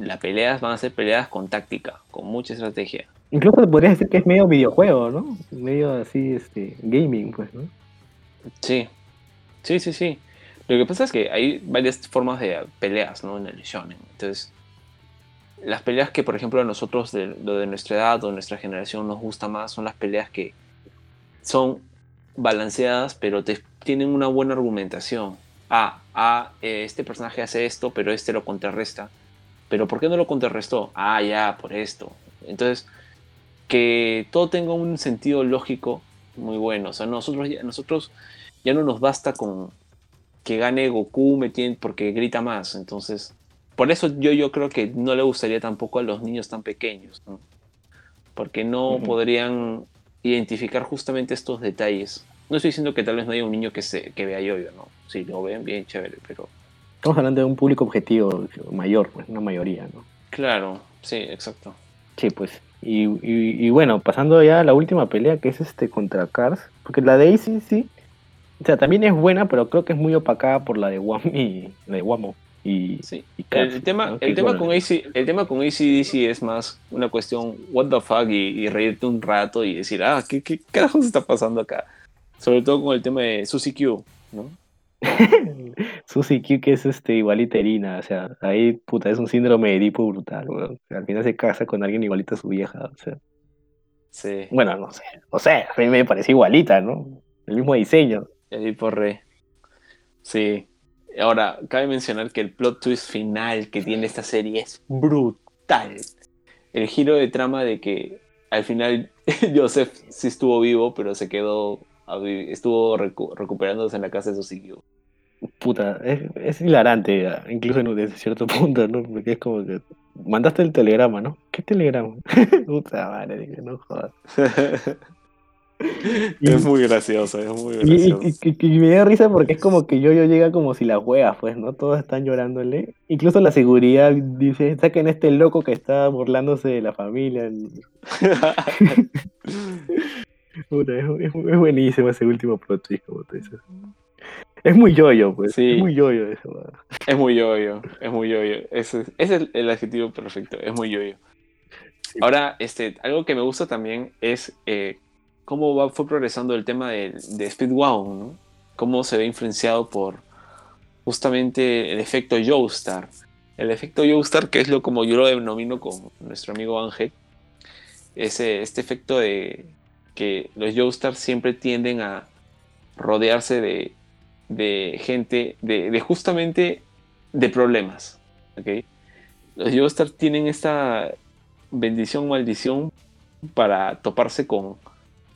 las peleas van a ser peleas con táctica, con mucha estrategia. Incluso se podría decir que es medio videojuego, ¿no? Medio así, este, gaming, pues, ¿no? Sí, sí, sí, sí. Lo que pasa es que hay varias formas de peleas, ¿no? En el shonen. Entonces, las peleas que, por ejemplo, a nosotros, de, lo de nuestra edad o de nuestra generación, nos gusta más son las peleas que son balanceadas, pero te, tienen una buena argumentación. Ah, ah, eh, este personaje hace esto, pero este lo contrarresta. ¿Pero por qué no lo contrarrestó? Ah, ya, por esto. Entonces, que todo tenga un sentido lógico muy bueno. O sea, nosotros ya, nosotros ya no nos basta con que gane Goku me tiene- porque grita más. Entonces, por eso yo, yo creo que no le gustaría tampoco a los niños tan pequeños, ¿no? Porque no podrían identificar justamente estos detalles. No estoy diciendo que tal vez no haya un niño que, se, que vea yo-yo, ¿no? Si lo ven, bien chévere, pero Estamos hablando de un público objetivo mayor, pues, una mayoría, ¿no? claro, sí, exacto. Sí, pues. Y, y, y bueno, pasando ya a la última pelea, que es este contra Cars, porque la de AC sí, o sea, también es buena, pero creo que es muy opacada por la de Wam y la de Wamo y, Sí. y Cars, El tema, ¿no? el tema bueno, con AC, el tema con ACDC es más una cuestión what the fuck y, y reírte un rato y decir, ah, ¿qué, qué carajos está pasando acá? Sobre todo con el tema de Susie Q, ¿no? Susie Q, que es este igualita Irina, o sea, ahí puta, es un síndrome de Edipo brutal, weón. O sea, al final se casa con alguien igualito a su vieja, o sea. Sí, Bueno, no sé, o sea, a mí me parece igualita, ¿no? El mismo diseño. Edipo Re. Sí. Ahora, cabe mencionar que el plot twist final que tiene esta serie es brutal. El giro de trama de que al final Joseph sí estuvo vivo, pero se quedó, estuvo recu- recuperándose en la casa de Susie Q. Puta, es, es hilarante, incluso en- desde cierto punto, ¿no? Porque es como que mandaste el telegrama, ¿no? ¿Qué telegrama? Puta madre, dije, no jodas. Y- es muy gracioso, es muy Y, gracioso. y- y- y me da risa porque es como que yo, yo llega como si la juegas, pues, ¿no? Todos están llorándole. Incluso la seguridad dice, saquen a este loco que está burlándose de la familia. Puta, es, es- es buenísimo ese último plot twist, como tú dices. Es muy yoyo, pues. Sí. Es muy yoyo eso. weón. Es muy yoyo, es muy yoyo. Ese es, es el, el adjetivo perfecto, es muy yoyo. Ahora, este, algo que me gusta también es eh, cómo va, fue progresando el tema de, de Speed Wow, ¿no? cómo se ve influenciado por justamente el efecto Joestar. El efecto Joestar, que es lo como yo lo denomino con nuestro amigo Ángel, ese, este efecto de que los Joestars siempre tienden a rodearse de, de gente, de, justamente de problemas. ¿ok? Los Joestars tienen esta bendición maldición para toparse con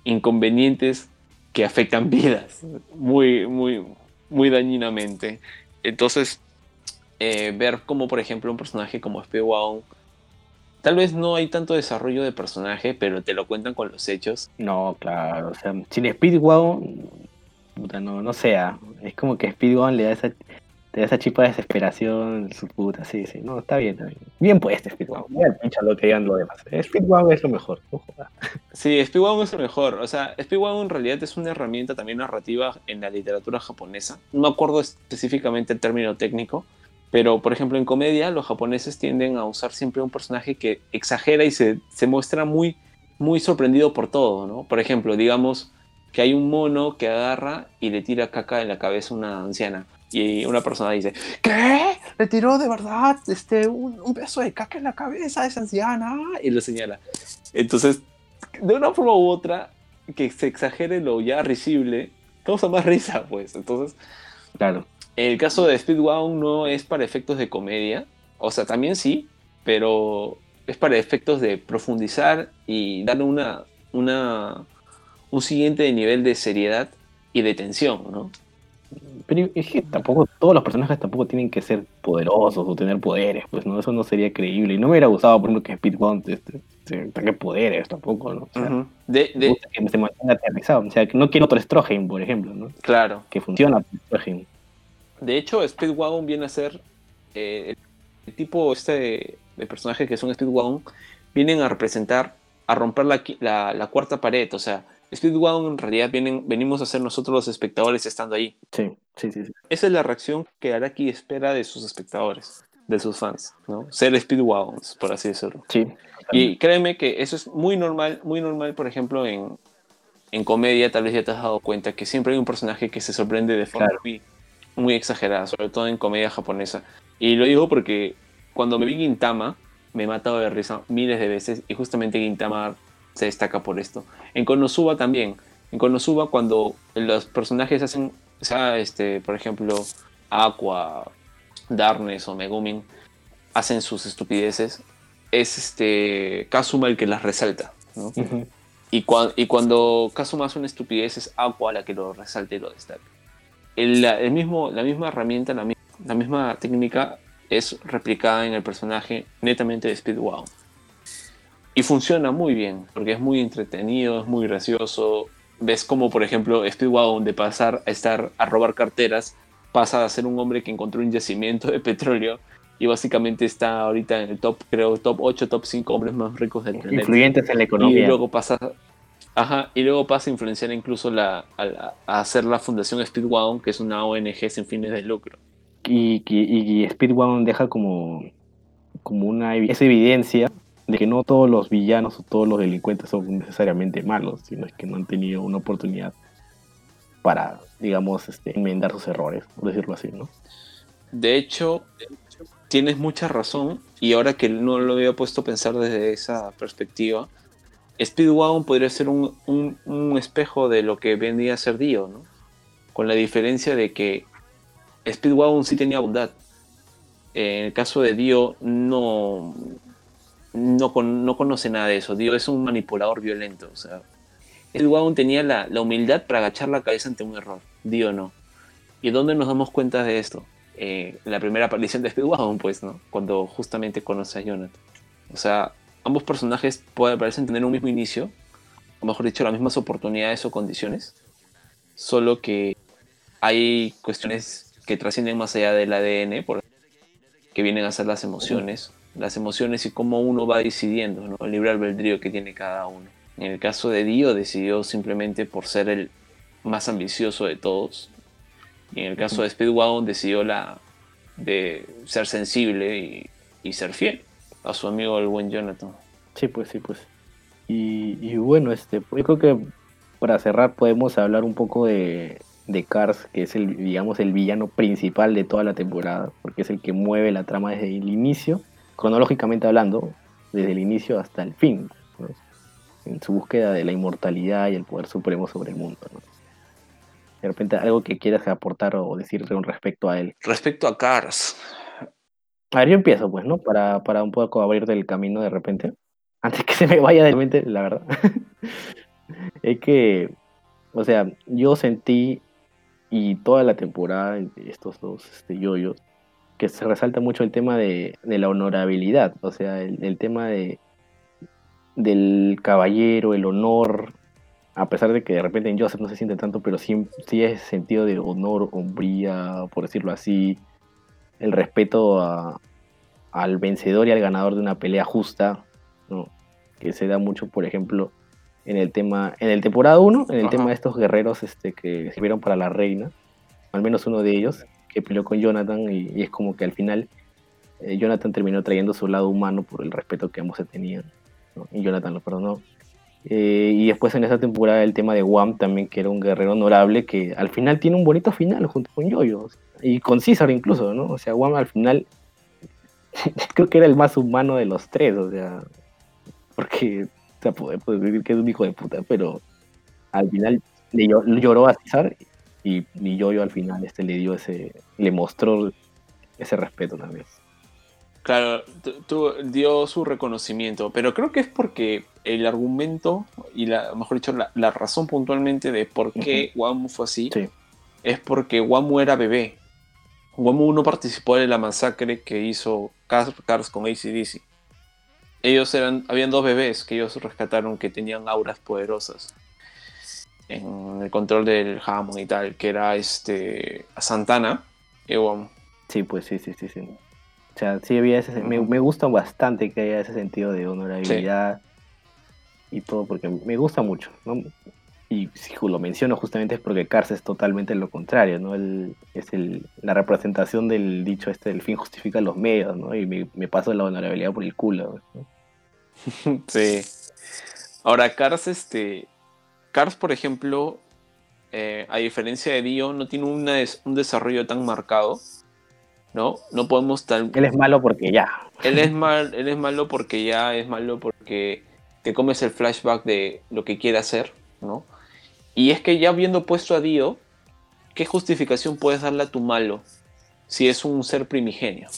inconvenientes que afectan vidas muy, muy, muy dañinamente. Entonces, eh, ver como por ejemplo un personaje como Speedwagon, tal vez no hay tanto desarrollo de personaje, pero te lo cuentan con los hechos. No, claro, o sea, sin Speedwagon, puta, no, no sea. Es como que Speedwagon le da esa, te da esa chispa de desesperación, su puta, sí, sí, no, está bien, está bien. Bien puesto Speedwagon, bien pincha lo que digan lo demás. Speedwagon es lo mejor, no jodas. Sí, Speedwagon es lo mejor. O sea, Speedwagon en realidad es una herramienta también narrativa en la literatura japonesa. No me acuerdo específicamente el término técnico, pero por ejemplo en comedia los japoneses tienden a usar siempre un personaje que exagera y se, se muestra muy, muy sorprendido por todo, ¿no? Por ejemplo, digamos que hay un mono que agarra y le tira caca en la cabeza a una anciana. Y una persona dice, ¿qué? ¿Le tiró de verdad este, un, un pedazo de caca en la cabeza a esa anciana? Y lo señala. Entonces, de una forma u otra, que se exagere lo ya risible, causa más risa, pues. Entonces, Claro. El caso de Speedwagon no es para efectos de comedia, o sea, también sí, pero es para efectos de profundizar y darle una, una, un siguiente nivel de seriedad y de tensión, ¿no? Pero es que tampoco, todos los personajes tampoco tienen que ser poderosos o tener poderes, pues no, eso no sería creíble. Y no me hubiera gustado, por ejemplo, que Speedwagon este, tenga poderes tampoco, ¿no? O sea, de, que se mantenga aterrizado. O sea, que no quiero otro Stroheim, por ejemplo, ¿no? claro. Que funciona Stroheim. De hecho, Speedwagon viene a ser eh, el tipo este de personajes que son Speedwagon vienen a representar, a romper la, la, la cuarta pared. O sea, Speedwagon en realidad vienen, venimos a ser nosotros los espectadores estando ahí. Sí, sí, sí. sí. Esa es la reacción que Araki espera de sus espectadores, de sus fans, ¿no? Ser Speedwagons, por así decirlo. sí. Y créeme que eso es muy normal, muy normal, por ejemplo, en, en comedia, tal vez ya te has dado cuenta que siempre hay un personaje que se sorprende de forma Claro. muy, muy exagerada, sobre todo en comedia japonesa. Y lo digo porque cuando me vi Gintama, me he matado de risa miles de veces y justamente Gintama se destaca por esto. En Konosuba también. En Konosuba cuando los personajes hacen, o sea, este, por ejemplo, Aqua, Darkness o Megumin hacen sus estupideces, es este Kazuma el que las resalta. Y, cua- y cuando Kazuma hace una estupidez es Aqua la que lo resalta y lo destaca. El, mismo, la misma herramienta, la, la misma técnica es replicada en el personaje netamente de Speedwagon. Y funciona muy bien, porque es muy entretenido, es muy gracioso. Ves como, por ejemplo, Speedwagon de pasar a estar a robar carteras, pasa a ser un hombre que encontró un yacimiento de petróleo y básicamente está ahorita en el top, creo, top 8, top 5 hombres más ricos del planeta. Influyentes en la Y economía. luego pasa. Ajá, y luego pasa a influenciar incluso la, a, la- a hacer la Fundación Speedwagon, que es una ONG sin fines de lucro. y, y, y Speedwagon deja como, como una esa evidencia de que no todos los villanos o todos los delincuentes son necesariamente malos, sino es que no han tenido una oportunidad para, digamos, este, enmendar sus errores, por decirlo así, ¿no? De hecho, tienes mucha razón, y ahora que no lo había puesto a pensar desde esa perspectiva, Speedwagon podría ser un, un- espejo de lo que vendría a ser Dio, ¿no? Con la diferencia de que Speedwagon sí tenía bondad. En el caso de Dio, no, no, con- no conoce nada de eso. Dio es un manipulador violento. O sea, Speedwagon tenía la, la humildad para agachar la cabeza ante un error. Dio no. ¿Y dónde nos damos cuenta de esto? Eh, la primera aparición de Speedwagon, pues, ¿no? Cuando justamente conoce a Jonathan. O sea, ambos personajes pueden, parecen tener un mismo inicio, o mejor dicho, las mismas oportunidades o condiciones, solo que hay cuestiones que trascienden más allá del ADN, por- que vienen a ser las emociones, las emociones y cómo uno va decidiendo, ¿no? el libre albedrío que tiene cada uno. En el caso de Dio decidió simplemente por ser el más ambicioso de todos, y en el caso de Speedwagon decidió la de ser sensible y, y ser fiel a su amigo el buen Jonathan. Sí, pues, sí, pues. Y, y bueno, este, pues, yo creo que para cerrar podemos hablar un poco de, de Cars, que es el, digamos, el villano principal de toda la temporada, porque es el que mueve la trama desde el inicio, cronológicamente hablando, desde el inicio hasta el fin, ¿no? en su búsqueda de la inmortalidad y el poder supremo sobre el mundo. ¿no? De repente, algo que quieras aportar o decir con respecto a él. Respecto a Cars, A ver, yo empiezo, pues, ¿no? Para, para un poco abrirte el camino de repente. Antes que se me vaya de mente, la verdad. es que, o sea, yo sentí, y toda la temporada, estos dos este, yoyos, que se resalta mucho el tema de, de la honorabilidad. O sea, el, el tema de del caballero, el honor. A pesar de que de repente en Joseph no se siente tanto, pero sí, sí es sentido de honor, hombría, por decirlo así. El respeto a, al vencedor y al ganador de una pelea justa, ¿no? que se da mucho, por ejemplo, en el tema, en el temporada 1, en el Ajá. tema de estos guerreros este, que sirvieron para la reina, al menos uno de ellos, que peleó con Jonathan y, y es como que al final eh, Jonathan terminó trayendo su lado humano por el respeto que ambos se tenían, ¿no? y Jonathan lo perdonó. Eh, y después en esa temporada el tema de Wam también, que era un guerrero honorable, que al final tiene un bonito final junto con Yoyo, y con César incluso, ¿no? O sea, Wam al final creo que era el más humano de los tres, o sea, porque o sea, puede, puede decir que es un hijo de puta, pero al final le llo- lloró a César y, y Yoyo al final este le dio ese, le mostró ese respeto también. Claro, tu- dio su reconocimiento, pero creo que es porque el argumento y la, mejor dicho, la, la razón puntualmente de por qué Wamu fue así Sí. es porque Wamu era bebé. Wamu no participó de la masacre que hizo Cars, con ACDC. Ellos eran, habían dos bebés que ellos rescataron que tenían auras poderosas en el control del Hammond y tal, que era este Santana y Wamu. Sí, pues sí, sí, sí, sí. O sea, sí había ese, me, me gusta bastante que haya ese sentido de honorabilidad y todo, porque me gusta mucho, ¿no? Y si lo menciono justamente es porque Cars es totalmente lo contrario, ¿no? Él es el, la representación del dicho este, el fin justifica los medios, ¿no? Y me, me paso la honorabilidad por el culo, ¿no? Sí. Ahora, Cars, este. Cars, por ejemplo, eh, a diferencia de Dio, no tiene una des- un desarrollo tan marcado. ¿No? No podemos tal. Él es malo porque ya. Él es mal, él es malo porque ya es malo porque te comes el flashback de lo que quiere hacer, ¿no? Y es que ya habiendo puesto a Dio, ¿qué justificación puedes darle a tu malo si es un ser primigenio?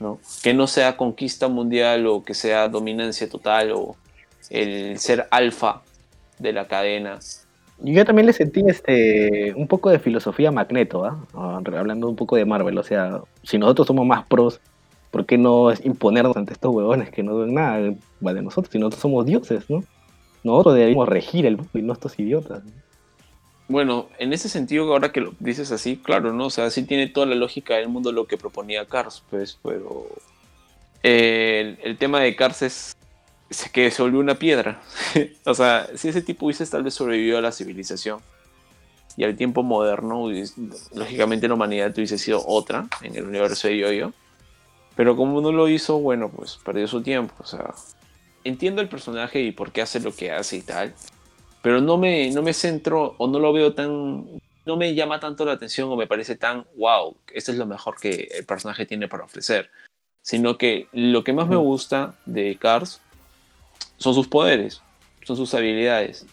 ¿no? Que no sea conquista mundial o que sea dominancia total o el ser alfa de la cadena. Yo también le sentí este un poco de filosofía Magneto, ¿ah? Ah, Hablando un poco de Marvel, o sea, si nosotros somos más pros, ¿por qué no imponernos ante estos huevones que no ven nada va de nosotros? Si nosotros somos dioses, ¿no? Nosotros deberíamos regir el mundo y no estos idiotas. Bueno, en ese sentido, ahora que lo dices así, claro, ¿no? O sea, sí tiene toda la lógica del mundo lo que proponía Cars, pues, pero eh, el, tema de Cars es, que se volvió una piedra. o sea, si ese tipo hubiese tal vez sobrevivido a la civilización y al tiempo moderno, lógicamente la humanidad hubiese sido otra en el universo de Yo-Yo. Pero como no lo hizo, bueno, pues perdió su tiempo. O sea, entiendo el personaje y por qué hace lo que hace y tal pero no me, no me centro o no lo veo tan, no me llama tanto la atención o me parece tan, wow, esto es lo mejor que el personaje tiene para ofrecer, sino que lo que más me gusta de Cars son sus poderes, son sus habilidades,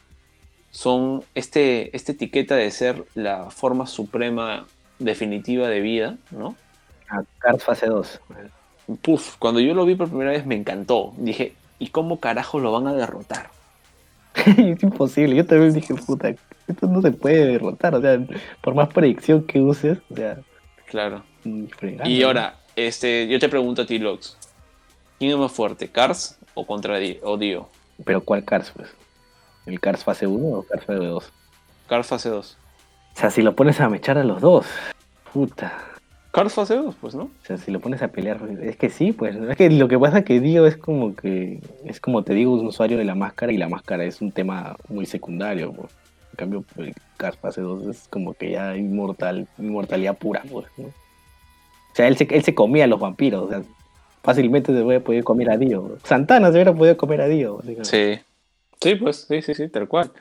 son este, esta etiqueta de ser la forma suprema definitiva de vida, ¿no? A Cars fase 2. Puf, cuando yo lo vi por primera vez me encantó, dije, ¿y cómo carajo lo van a derrotar? es imposible, yo también dije, puta, esto no se puede derrotar, o sea, por más predicción que uses, o sea, Claro. fregando, Y ahora, este, yo te pregunto a ti, Lox. ¿Quién es más fuerte, Cars o contra o Dio? Pero ¿cuál Cars, pues? ¿El Cars fase 1 o Cars fase 2? Cars fase 2. O sea, si lo pones a mechar a los dos, puta. Cars fase 2, pues, ¿no? O sea, si lo pones a pelear, es que sí, pues. Es que lo que pasa es que Dio es como que, es como te digo, un usuario de la máscara y la máscara es un tema muy secundario, pues. En cambio, Cars fase 2 es como que ya inmortal, inmortalidad pura, pues, ¿no? O sea, él se, él se comía a los vampiros, o sea, fácilmente se hubiera podido comer a Dio. Santana se hubiera podido comer a Dio. Sí. Sí, pues, sí, sí, sí, tal cual.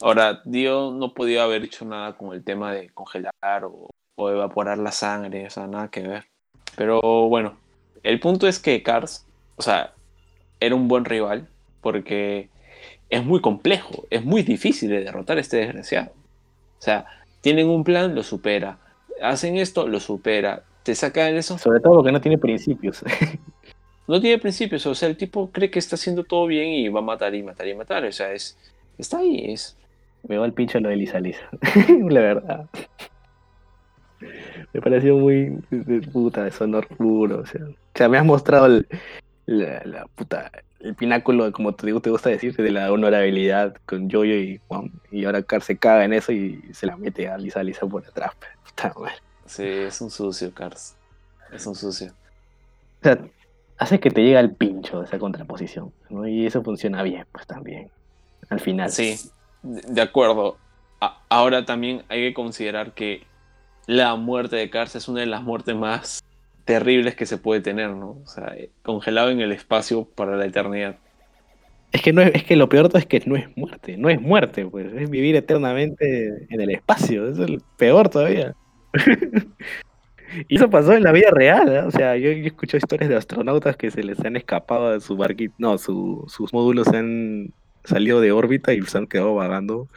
Ahora, Dio no podía haber hecho nada con el tema de congelar o, o evaporar la sangre, o sea, nada que ver. Pero bueno, el punto es que Cars, o sea, era un buen rival porque es muy complejo, es muy difícil de derrotar a este desgraciado. O sea, tienen un plan, lo supera. Hacen esto, lo supera. Te sacan eso, Sobre todo porque no tiene principios. no tiene principios. O sea, el tipo cree que está haciendo todo bien y va a matar y matar y matar. O sea, es, está ahí, es, Me va el pincho lo de Lisa Lisa. La verdad. Me pareció muy de puta, de sonor puro. O sea, o sea, me has mostrado el, la, la puta, el pináculo, como te gusta decir, de la honorabilidad con Jojo y Juan. Y ahora Car se caga en eso y se la mete a Lisa Lisa por atrás. Puta madre. sí, es un sucio, Cars. Es un sucio. O sea, hace que te llegue al pincho esa contraposición. ¿no? Y eso funciona bien, pues también. Al final. Sí, de de acuerdo. A- ahora también hay que considerar que la muerte de Cars es una de las muertes más terribles que se puede tener, ¿no? O sea, eh, congelado en el espacio para la eternidad. Es que no es, es que lo peor es que no es muerte, no es muerte, pues, es vivir eternamente en el espacio, es el peor todavía. y eso pasó en la vida real, ¿eh? o sea, yo, yo escucho historias de astronautas que se les han escapado de su barquito, no, su- sus módulos se han salido de órbita y se han quedado vagando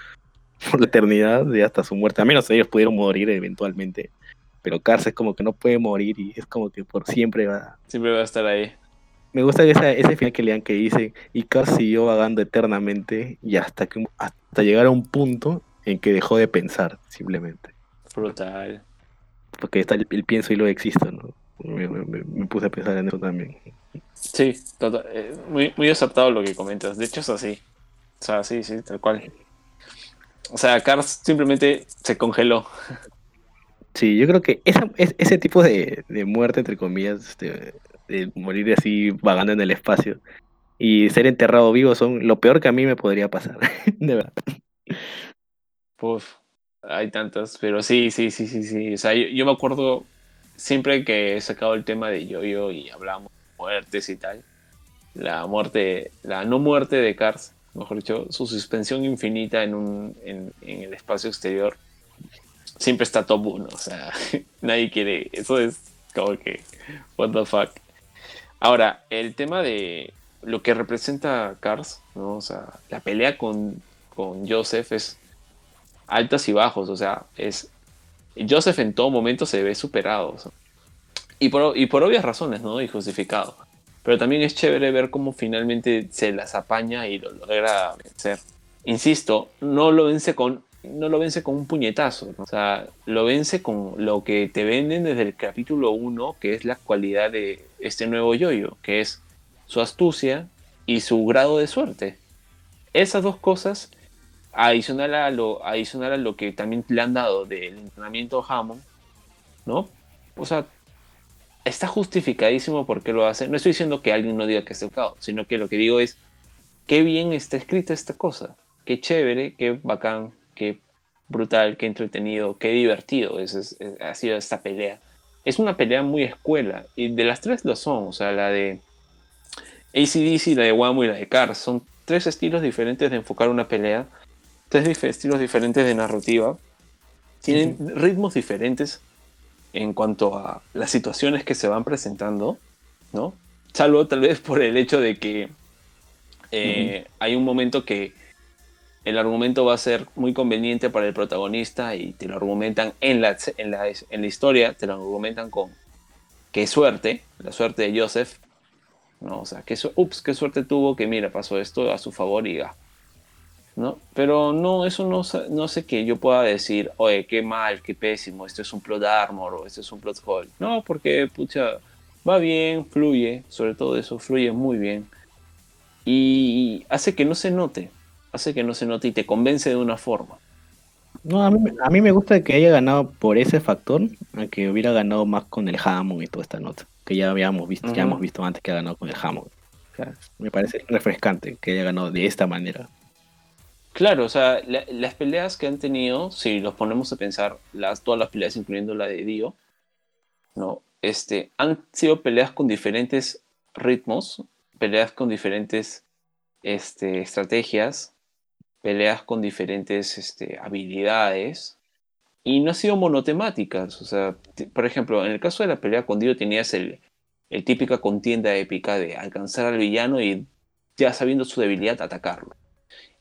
por la eternidad y hasta su muerte, a menos ellos pudieron morir eventualmente, pero Cars es como que no puede morir y es como que por siempre va, Siempre va a estar ahí. me gusta esa- ese final que lean que dice, y Cars siguió vagando eternamente y hasta, que, hasta llegar a un punto en que dejó de pensar, simplemente. Brutal. Porque está el, el pienso y lo existo, ¿no? Me, me- me- me puse a pensar en eso también. Sí, total- eh, muy, muy aceptado lo que comentas. De hecho, es así. O sea, sí, sí, tal cual. O sea, Cars simplemente se congeló. Sí, yo creo que esa, es- ese tipo de, de muerte, entre comillas, este, de morir así vagando en el espacio y ser enterrado vivo son lo peor que a mí me podría pasar, de verdad. Uf, hay tantas, pero sí, sí, sí, sí, sí. O sea, yo, yo me acuerdo siempre que he sacado el tema de Yo-Yo y hablamos de muertes y tal. La muerte, la no muerte de Cars, mejor dicho, su suspensión infinita en, un, en, el espacio exterior, siempre está top 1. O sea, nadie quiere. Eso es como que, what the fuck. Ahora, el tema de lo que representa Cars, ¿no? O sea, la pelea con, con Joseph es altas y bajos, o sea, es Joseph en todo momento se ve superado, y, por, y por obvias razones, ¿no? Y justificado. Pero también es chévere ver cómo finalmente se las apaña y lo logra vencer. Insisto, no lo vence con no lo vence con un puñetazo, ¿no? o sea, lo vence con lo que te venden desde el capítulo 1, que es la cualidad de este nuevo yoyo, que es su astucia y su grado de suerte. Esas dos cosas adicional a lo, adicional a lo que también le han dado del entrenamiento Hammond, ¿no? O sea, está justificadísimo por qué lo hace. No estoy diciendo que alguien no diga que esté equivocado, sino que lo que digo es qué bien está escrita esta cosa, qué chévere, qué bacán, qué brutal, qué entretenido, qué divertido. Es, es- es- ha sido esta pelea. Es una pelea muy escuela, y de las tres lo son, o sea, la de ACDC, la de Wamo y la de Cars, son tres estilos diferentes de enfocar una pelea, tres dif- estilos diferentes de narrativa, tienen ritmos diferentes en cuanto a las situaciones que se van presentando, ¿no? Salvo tal vez por el hecho de que eh, hay un momento que el argumento va a ser muy conveniente para el protagonista y te lo argumentan en la, en la, en la historia, te lo argumentan con qué suerte, la suerte de Joseph, ¿no? O sea, qué, su- ups, qué suerte tuvo que, mira, pasó esto a su favor y ya. ¿No? Pero no, eso no, no sé que yo pueda decir, oye, qué mal, qué pésimo, esto es un plot armor o esto es un plot hole. No, porque, pucha, va bien, fluye, sobre todo eso, fluye muy bien. Y hace que no se note, hace que no se note y te convence de una forma. No, a mí, me- a mí me gusta que haya ganado por ese factor, a que hubiera ganado más con el Hammond y toda esta nota, que ya habíamos visto, ya Ujú. hemos visto antes que ha ganado con el Hammond. O sea, me parece refrescante que haya ganado de esta manera. Claro, o sea, la- las peleas que han tenido, si los ponemos a pensar, las, todas las peleas, incluyendo la de Dio, ¿no? Este, han sido peleas con diferentes ritmos, peleas con diferentes este, estrategias, peleas con diferentes este, habilidades y no han sido monotemáticas. O sea, por ejemplo, en el caso de la pelea con Dio tenías el, el típica contienda épica de alcanzar al villano y ya sabiendo su debilidad atacarlo.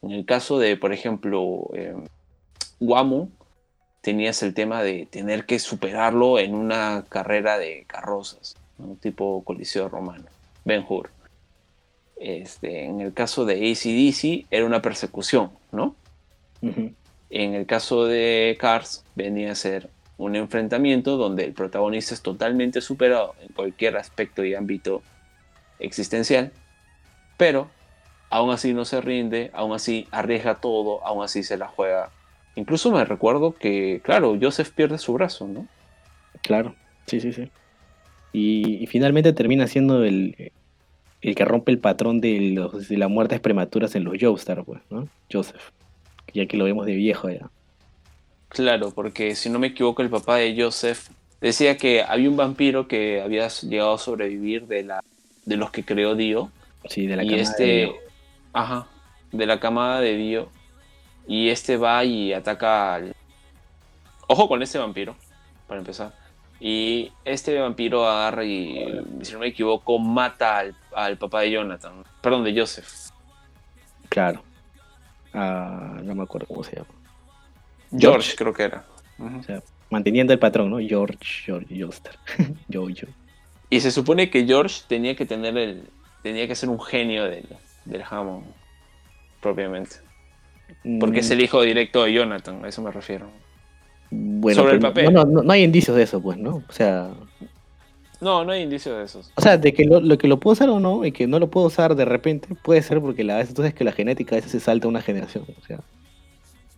En el caso de, por ejemplo, eh, Wamo, tenías el tema de tener que superarlo en una carrera de carrozas, ¿no? tipo Coliseo Romano, Ben Hur. Este, en el caso de ACDC era una persecución, ¿no? En el caso de Cars venía a ser un enfrentamiento donde el protagonista es totalmente superado en cualquier aspecto y ámbito existencial, pero aún así no se rinde, aún así arriesga todo, aún así se la juega. Incluso me recuerdo que, claro, Joseph pierde su brazo, ¿no? Claro, sí, sí, sí. Y, y finalmente termina siendo el, el que rompe el patrón de, los, de las muertes prematuras en los Joestar, pues, ¿no? Joseph. Ya que lo vemos de viejo ya. Claro, porque si no me equivoco, el papá de Joseph decía que había un vampiro que había llegado a sobrevivir de, la, de los que creó Dio. Sí, de la y este, de Dio. Ajá, de la camada de Dio. Y este va y ataca al... Ojo con este vampiro, para empezar. Y este vampiro agarra y, si no me equivoco, mata al, al papá de Jonathan. Perdón, de Joseph. Claro. Ah, no me acuerdo cómo se llama. George, George. creo que era. O sea, manteniendo el patrón, ¿no? George, George. Jojo. Y se supone que George tenía que tener el. tenía que ser un genio del, del Hammond. Propiamente. Porque es el hijo directo de Jonathan, a eso me refiero. Mm, bueno, sobre el papel. No, no, no hay indicios de eso, pues, ¿no? O sea, No, no hay indicios de esos. o sea, de que lo, lo que lo puedo usar o no, y que no lo puedo usar de repente, puede ser porque la vez entonces que la genética a veces se salta una generación. O sea,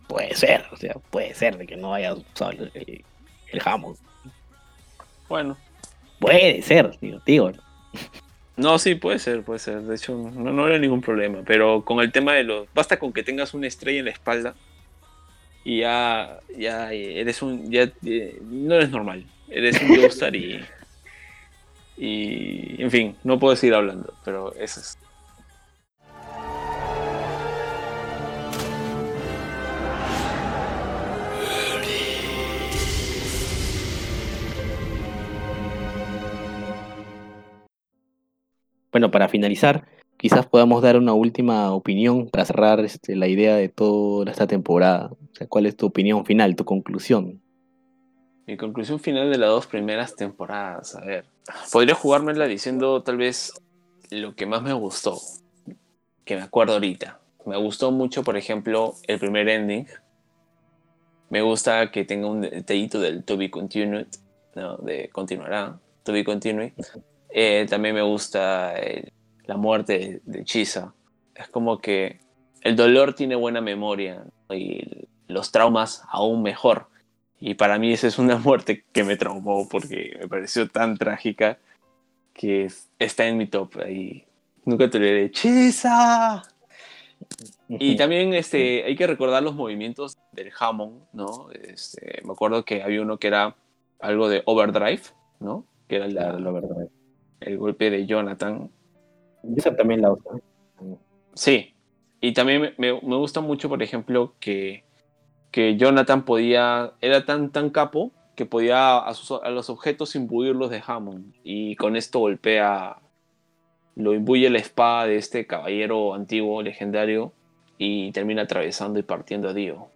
puede ser, o sea, puede ser de que no haya usado el, el, el Hammond. Bueno. Puede ser, digo, digo. No, sí, puede ser, puede ser. De hecho, no, no era ningún problema. Pero con el tema de los. Basta con que tengas una estrella en la espalda. Y ya. Ya eres un. Ya eh, no eres normal. Eres un Joestar y. Y. En fin, no puedo seguir hablando. Pero eso es. Bueno, para finalizar, quizás podamos dar una última opinión para cerrar este, la idea de toda esta temporada. O sea, ¿cuál es tu opinión final, tu conclusión? Mi conclusión final de las dos primeras temporadas. A ver. Podría jugármela diciendo tal vez lo que más me gustó. Que me acuerdo ahorita. Me gustó mucho, por ejemplo, el primer ending. Me gusta que tenga un detallito del to be continued. ¿no? De continuará. To be continued. Eh, también me gusta el- la muerte de, de Chisa. Es como que el dolor tiene buena memoria ¿no? y los traumas aún mejor. Y para mí esa es una muerte que me traumó porque me pareció tan trágica que es- está en mi top. Ahí nunca te olvidaré. ¡Chisa! Y también este, hay que recordar los movimientos del Hammond, ¿no? Este, me acuerdo que había uno que era algo de overdrive, ¿no? Que era la verdad. El golpe de Jonathan. Esa también la uso. Sí, y también me, me- me gusta mucho, por ejemplo, que, que Jonathan podía, era tan, tan capo que podía a, sus- a los objetos imbuirlos de Hammond. Y con esto golpea, lo imbuye la espada de este caballero antiguo, legendario, y termina atravesando y partiendo a Dio.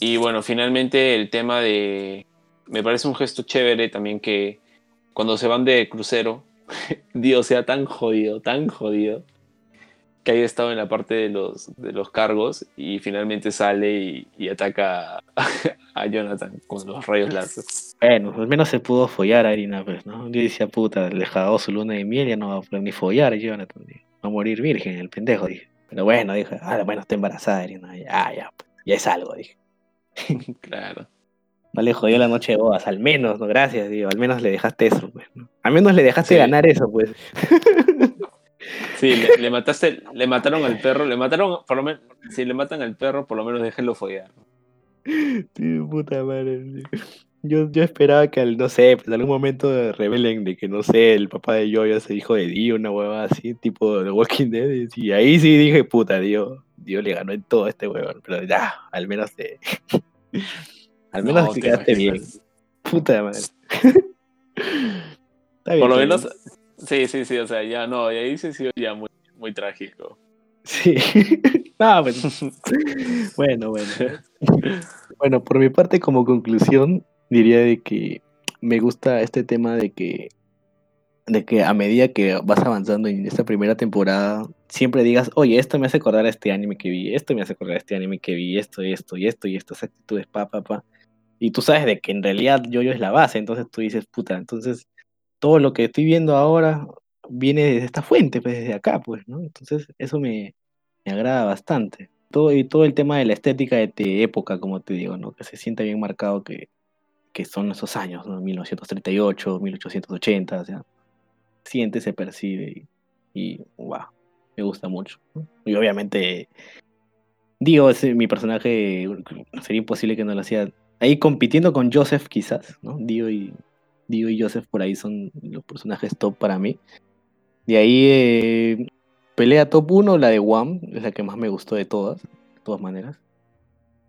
Y bueno, finalmente el tema de... Me parece un gesto chévere también que cuando se van de crucero, Dio sea tan jodido, tan jodido, que haya estado en la parte de los, de los cargos y finalmente sale y, y ataca a, a Jonathan con los rayos láser. Bueno, al menos se pudo follar a Irina, pues, ¿no? Yo decía, puta, le jagó su luna de miel, ya no va a poder ni follar, Jonathan. dije. Va a morir virgen, el pendejo, dije. Pero bueno, dije, ah, bueno, está embarazada, Irina. Ya, ya, ya es algo, dije. Claro. No le jodió la noche de bodas, al menos, no, gracias, digo, al menos le dejaste eso, pues, ¿no? Al menos le dejaste Sí. ganar eso, pues. Sí, le, le mataste, le mataron al perro, le mataron, por lo menos, si le matan al perro, por lo menos déjenlo follar. Sí, puta madre. Yo, yo esperaba que, al, no sé, pues en algún momento revelen de que, no sé, el papá de Joya se hijo de Dio, una hueva así, tipo The Walking Dead. Y ahí sí dije, puta, Dio, Dios le ganó en todo a este huevón, pero ya, al menos te... al menos No, te te quedaste bien. Puta madre. Está bien, Por lo menos, sí, sí, sí, o sea, ya no, y ahí se sido ya muy, muy trágico. Sí. no, pues, bueno, bueno. Bueno, por mi parte, como conclusión, diría de que me gusta este tema de que de que a medida que vas avanzando en esta primera temporada, siempre digas, oye, esto me hace acordar a este anime que vi, esto me hace acordar a este anime que vi, esto, y esto, y esto, y estas actitudes, pa, pa, pa. Y tú sabes de que en realidad yo-yo es la base, entonces tú dices, puta, entonces todo lo que estoy viendo ahora viene desde esta fuente, pues desde acá, pues, ¿no? Entonces eso me, me agrada bastante. Todo, y todo el tema de la estética de, de época, como te digo, ¿no? Que se siente bien marcado que, que son esos años, ¿no? 1938, 1880, o sea, siente, se percibe y, y wow, me gusta mucho. ¿no? Y obviamente, Dio es mi personaje, sería imposible que no lo hacía. Ahí compitiendo con Joseph quizás, ¿no? Dio y, Dio y Joseph por ahí son los personajes top para mí. De ahí eh, pelea top 1, la de Wham, es la que más me gustó de todas, de todas maneras.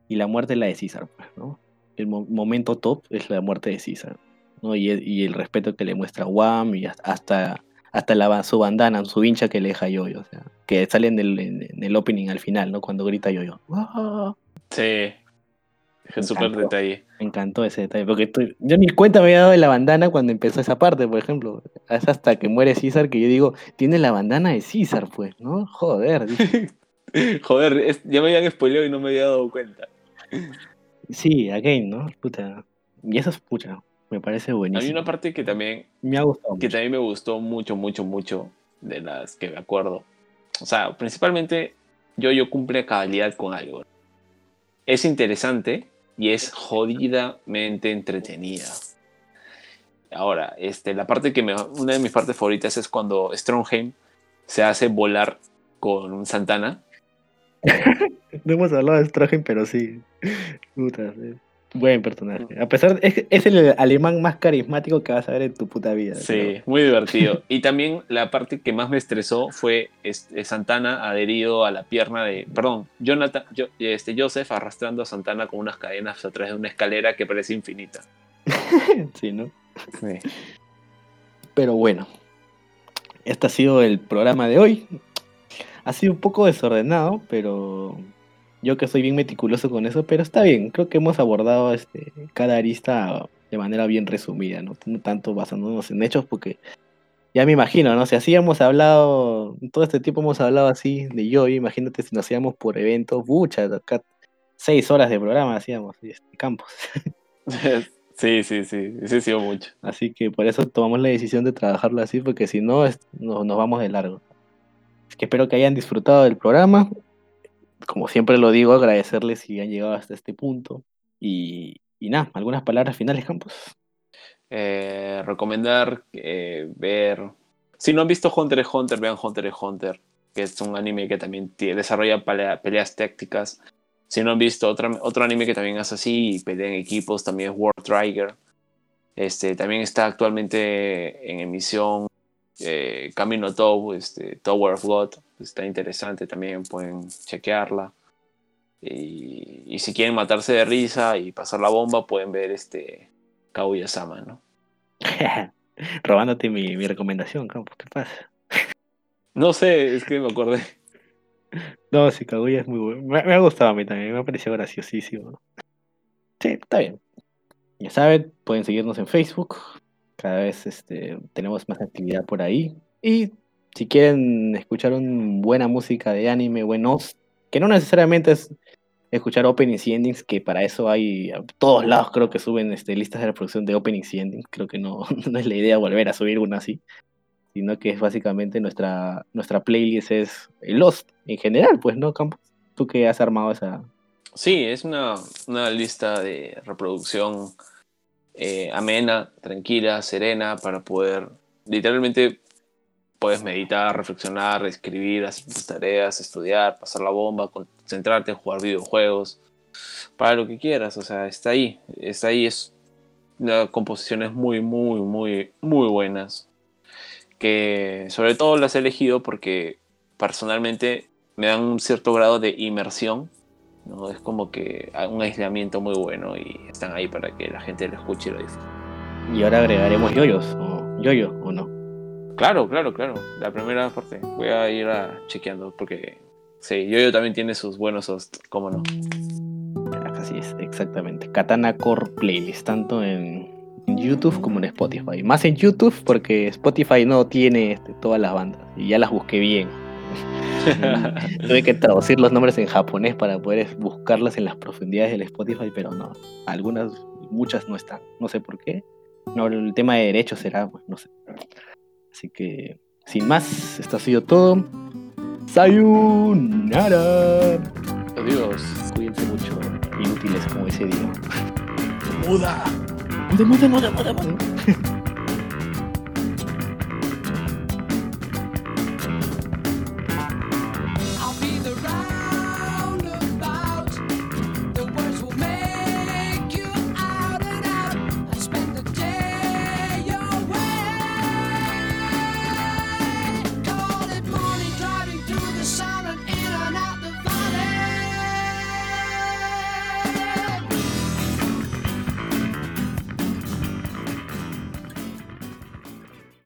Y la muerte la de César, pues, ¿no? El mo- momento top es la muerte de César, ¿no? Y, el- respeto que le muestra Wham y hasta- hasta, la, su bandana, su hincha que le deja Yoyo, o sea, que sale en el, en, el opening al final, ¿no? Cuando grita Yoyo. Sí, es un súper detalle. Me encantó ese detalle, porque estoy- yo ni cuenta me había dado de la bandana cuando empezó esa parte, por ejemplo. Es hasta que muere César que yo digo, tiene la bandana de César, pues, ¿no? Joder. Joder, es- ya me habían spoileado y no me había dado cuenta. Sí, again, ¿no? Puta. Y eso es pucha, me parece Hay buenísimo. una parte que también, Me ha gustado que mucho. también me gustó mucho, mucho, mucho de las que me acuerdo. O sea, principalmente yo, yo cumple a cabalidad con algo. Es interesante y es jodidamente entretenida. Ahora, este, la parte que me, una de mis partes favoritas es cuando Strongheim se hace volar con un Santana. No hemos hablado de Stroheim, pero sí. Puta. Buen personaje. A pesar, es, es el alemán más carismático que vas a ver en tu puta vida. Sí, muy divertido. Y también la parte que más me estresó fue este, Santana adherido a la pierna de. Perdón, Jonathan, yo- este, Joseph arrastrando a Santana con unas cadenas a través de una escalera que parece infinita. Sí, ¿no? Pero bueno, este ha sido el programa de hoy. Ha sido un poco desordenado, pero yo que soy bien meticuloso con eso, pero está bien. Creo que hemos abordado este, cada arista de manera bien resumida, ¿no? Tanto basándonos en hechos, porque ya me imagino, ¿no? Si así hemos hablado, todo este tiempo hemos hablado así de yo, imagínate si nos hacíamos por eventos, bucha, acá seis horas de programa hacíamos, este, campos. Sí, sí, sí, sí, sido mucho. Así que por eso tomamos la decisión de trabajarlo así, porque si no, es- no- nos vamos de largo. Así que espero que hayan disfrutado del programa. Como siempre lo digo, agradecerles si han llegado hasta este punto. Y, nada, algunas palabras finales, Campos. Eh, recomendar eh, ver. Si no han visto Hunter x Hunter, vean Hunter x Hunter, que es un anime que también desarrolla pelea- peleas tácticas. Si no han visto otro, otro anime que también hace así y pelea en equipos, también es World Trigger. Este, también está actualmente en emisión eh, Camino Top, este, Tower of God. Está interesante también, pueden chequearla. Y, y si quieren matarse de risa y pasar la bomba, pueden ver este Kaguya-sama, ¿no? Robándote mi, mi recomendación, Campos, ¿qué pasa? No sé, es que me acordé. No, sí, Kaguya es muy bueno. Me, me ha gustado a mí también, me ha parecido graciosísimo. Sí, está bien. Ya saben, pueden seguirnos en Facebook. Cada vez este, tenemos más actividad por ahí. Y si quieren escuchar un, buena música de anime, buenos, que no necesariamente es escuchar openings y endings, que para eso hay a todos lados creo que suben este, listas de reproducción de openings y endings. Creo que no, no es la idea volver a subir una así sino que es básicamente nuestra, nuestra playlist es Lost en general, pues, ¿no, Campos? Tú que has armado esa... Sí, es una, una lista de reproducción eh, amena, tranquila, serena, para poder, literalmente, puedes meditar, reflexionar, escribir, hacer tus tareas, estudiar, pasar la bomba, concentrarte en jugar videojuegos, para lo que quieras, o sea, está ahí, está ahí, es una composiciones muy, muy, muy, muy buenas, que sobre todo las he elegido porque personalmente me dan un cierto grado de inmersión. ¿No? Es como que un aislamiento muy bueno y están ahí para que la gente lo escuche y lo disfrute. Y ahora agregaremos yoyos, o yoyo, o no. Claro, claro, claro. La primera parte. Voy a ir a chequeando porque sí, Yoyo también tiene sus buenos hosts, cómo no. Así es, exactamente. Katana Core Playlist, tanto en, en YouTube como en Spotify. Más en YouTube porque Spotify no tiene este, todas las bandas y ya las busqué bien. Tuve que traducir los nombres en japonés para poder buscarlas en las profundidades del Spotify, pero no. Algunas, muchas no están. No sé por qué. No, el tema de derechos será, pues, no sé. Así que, sin más, esto ha sido todo. Sayonara. Adiós. Cuídense mucho. Inútiles como ese día. Muda Muda, muda, muda, muda, muda.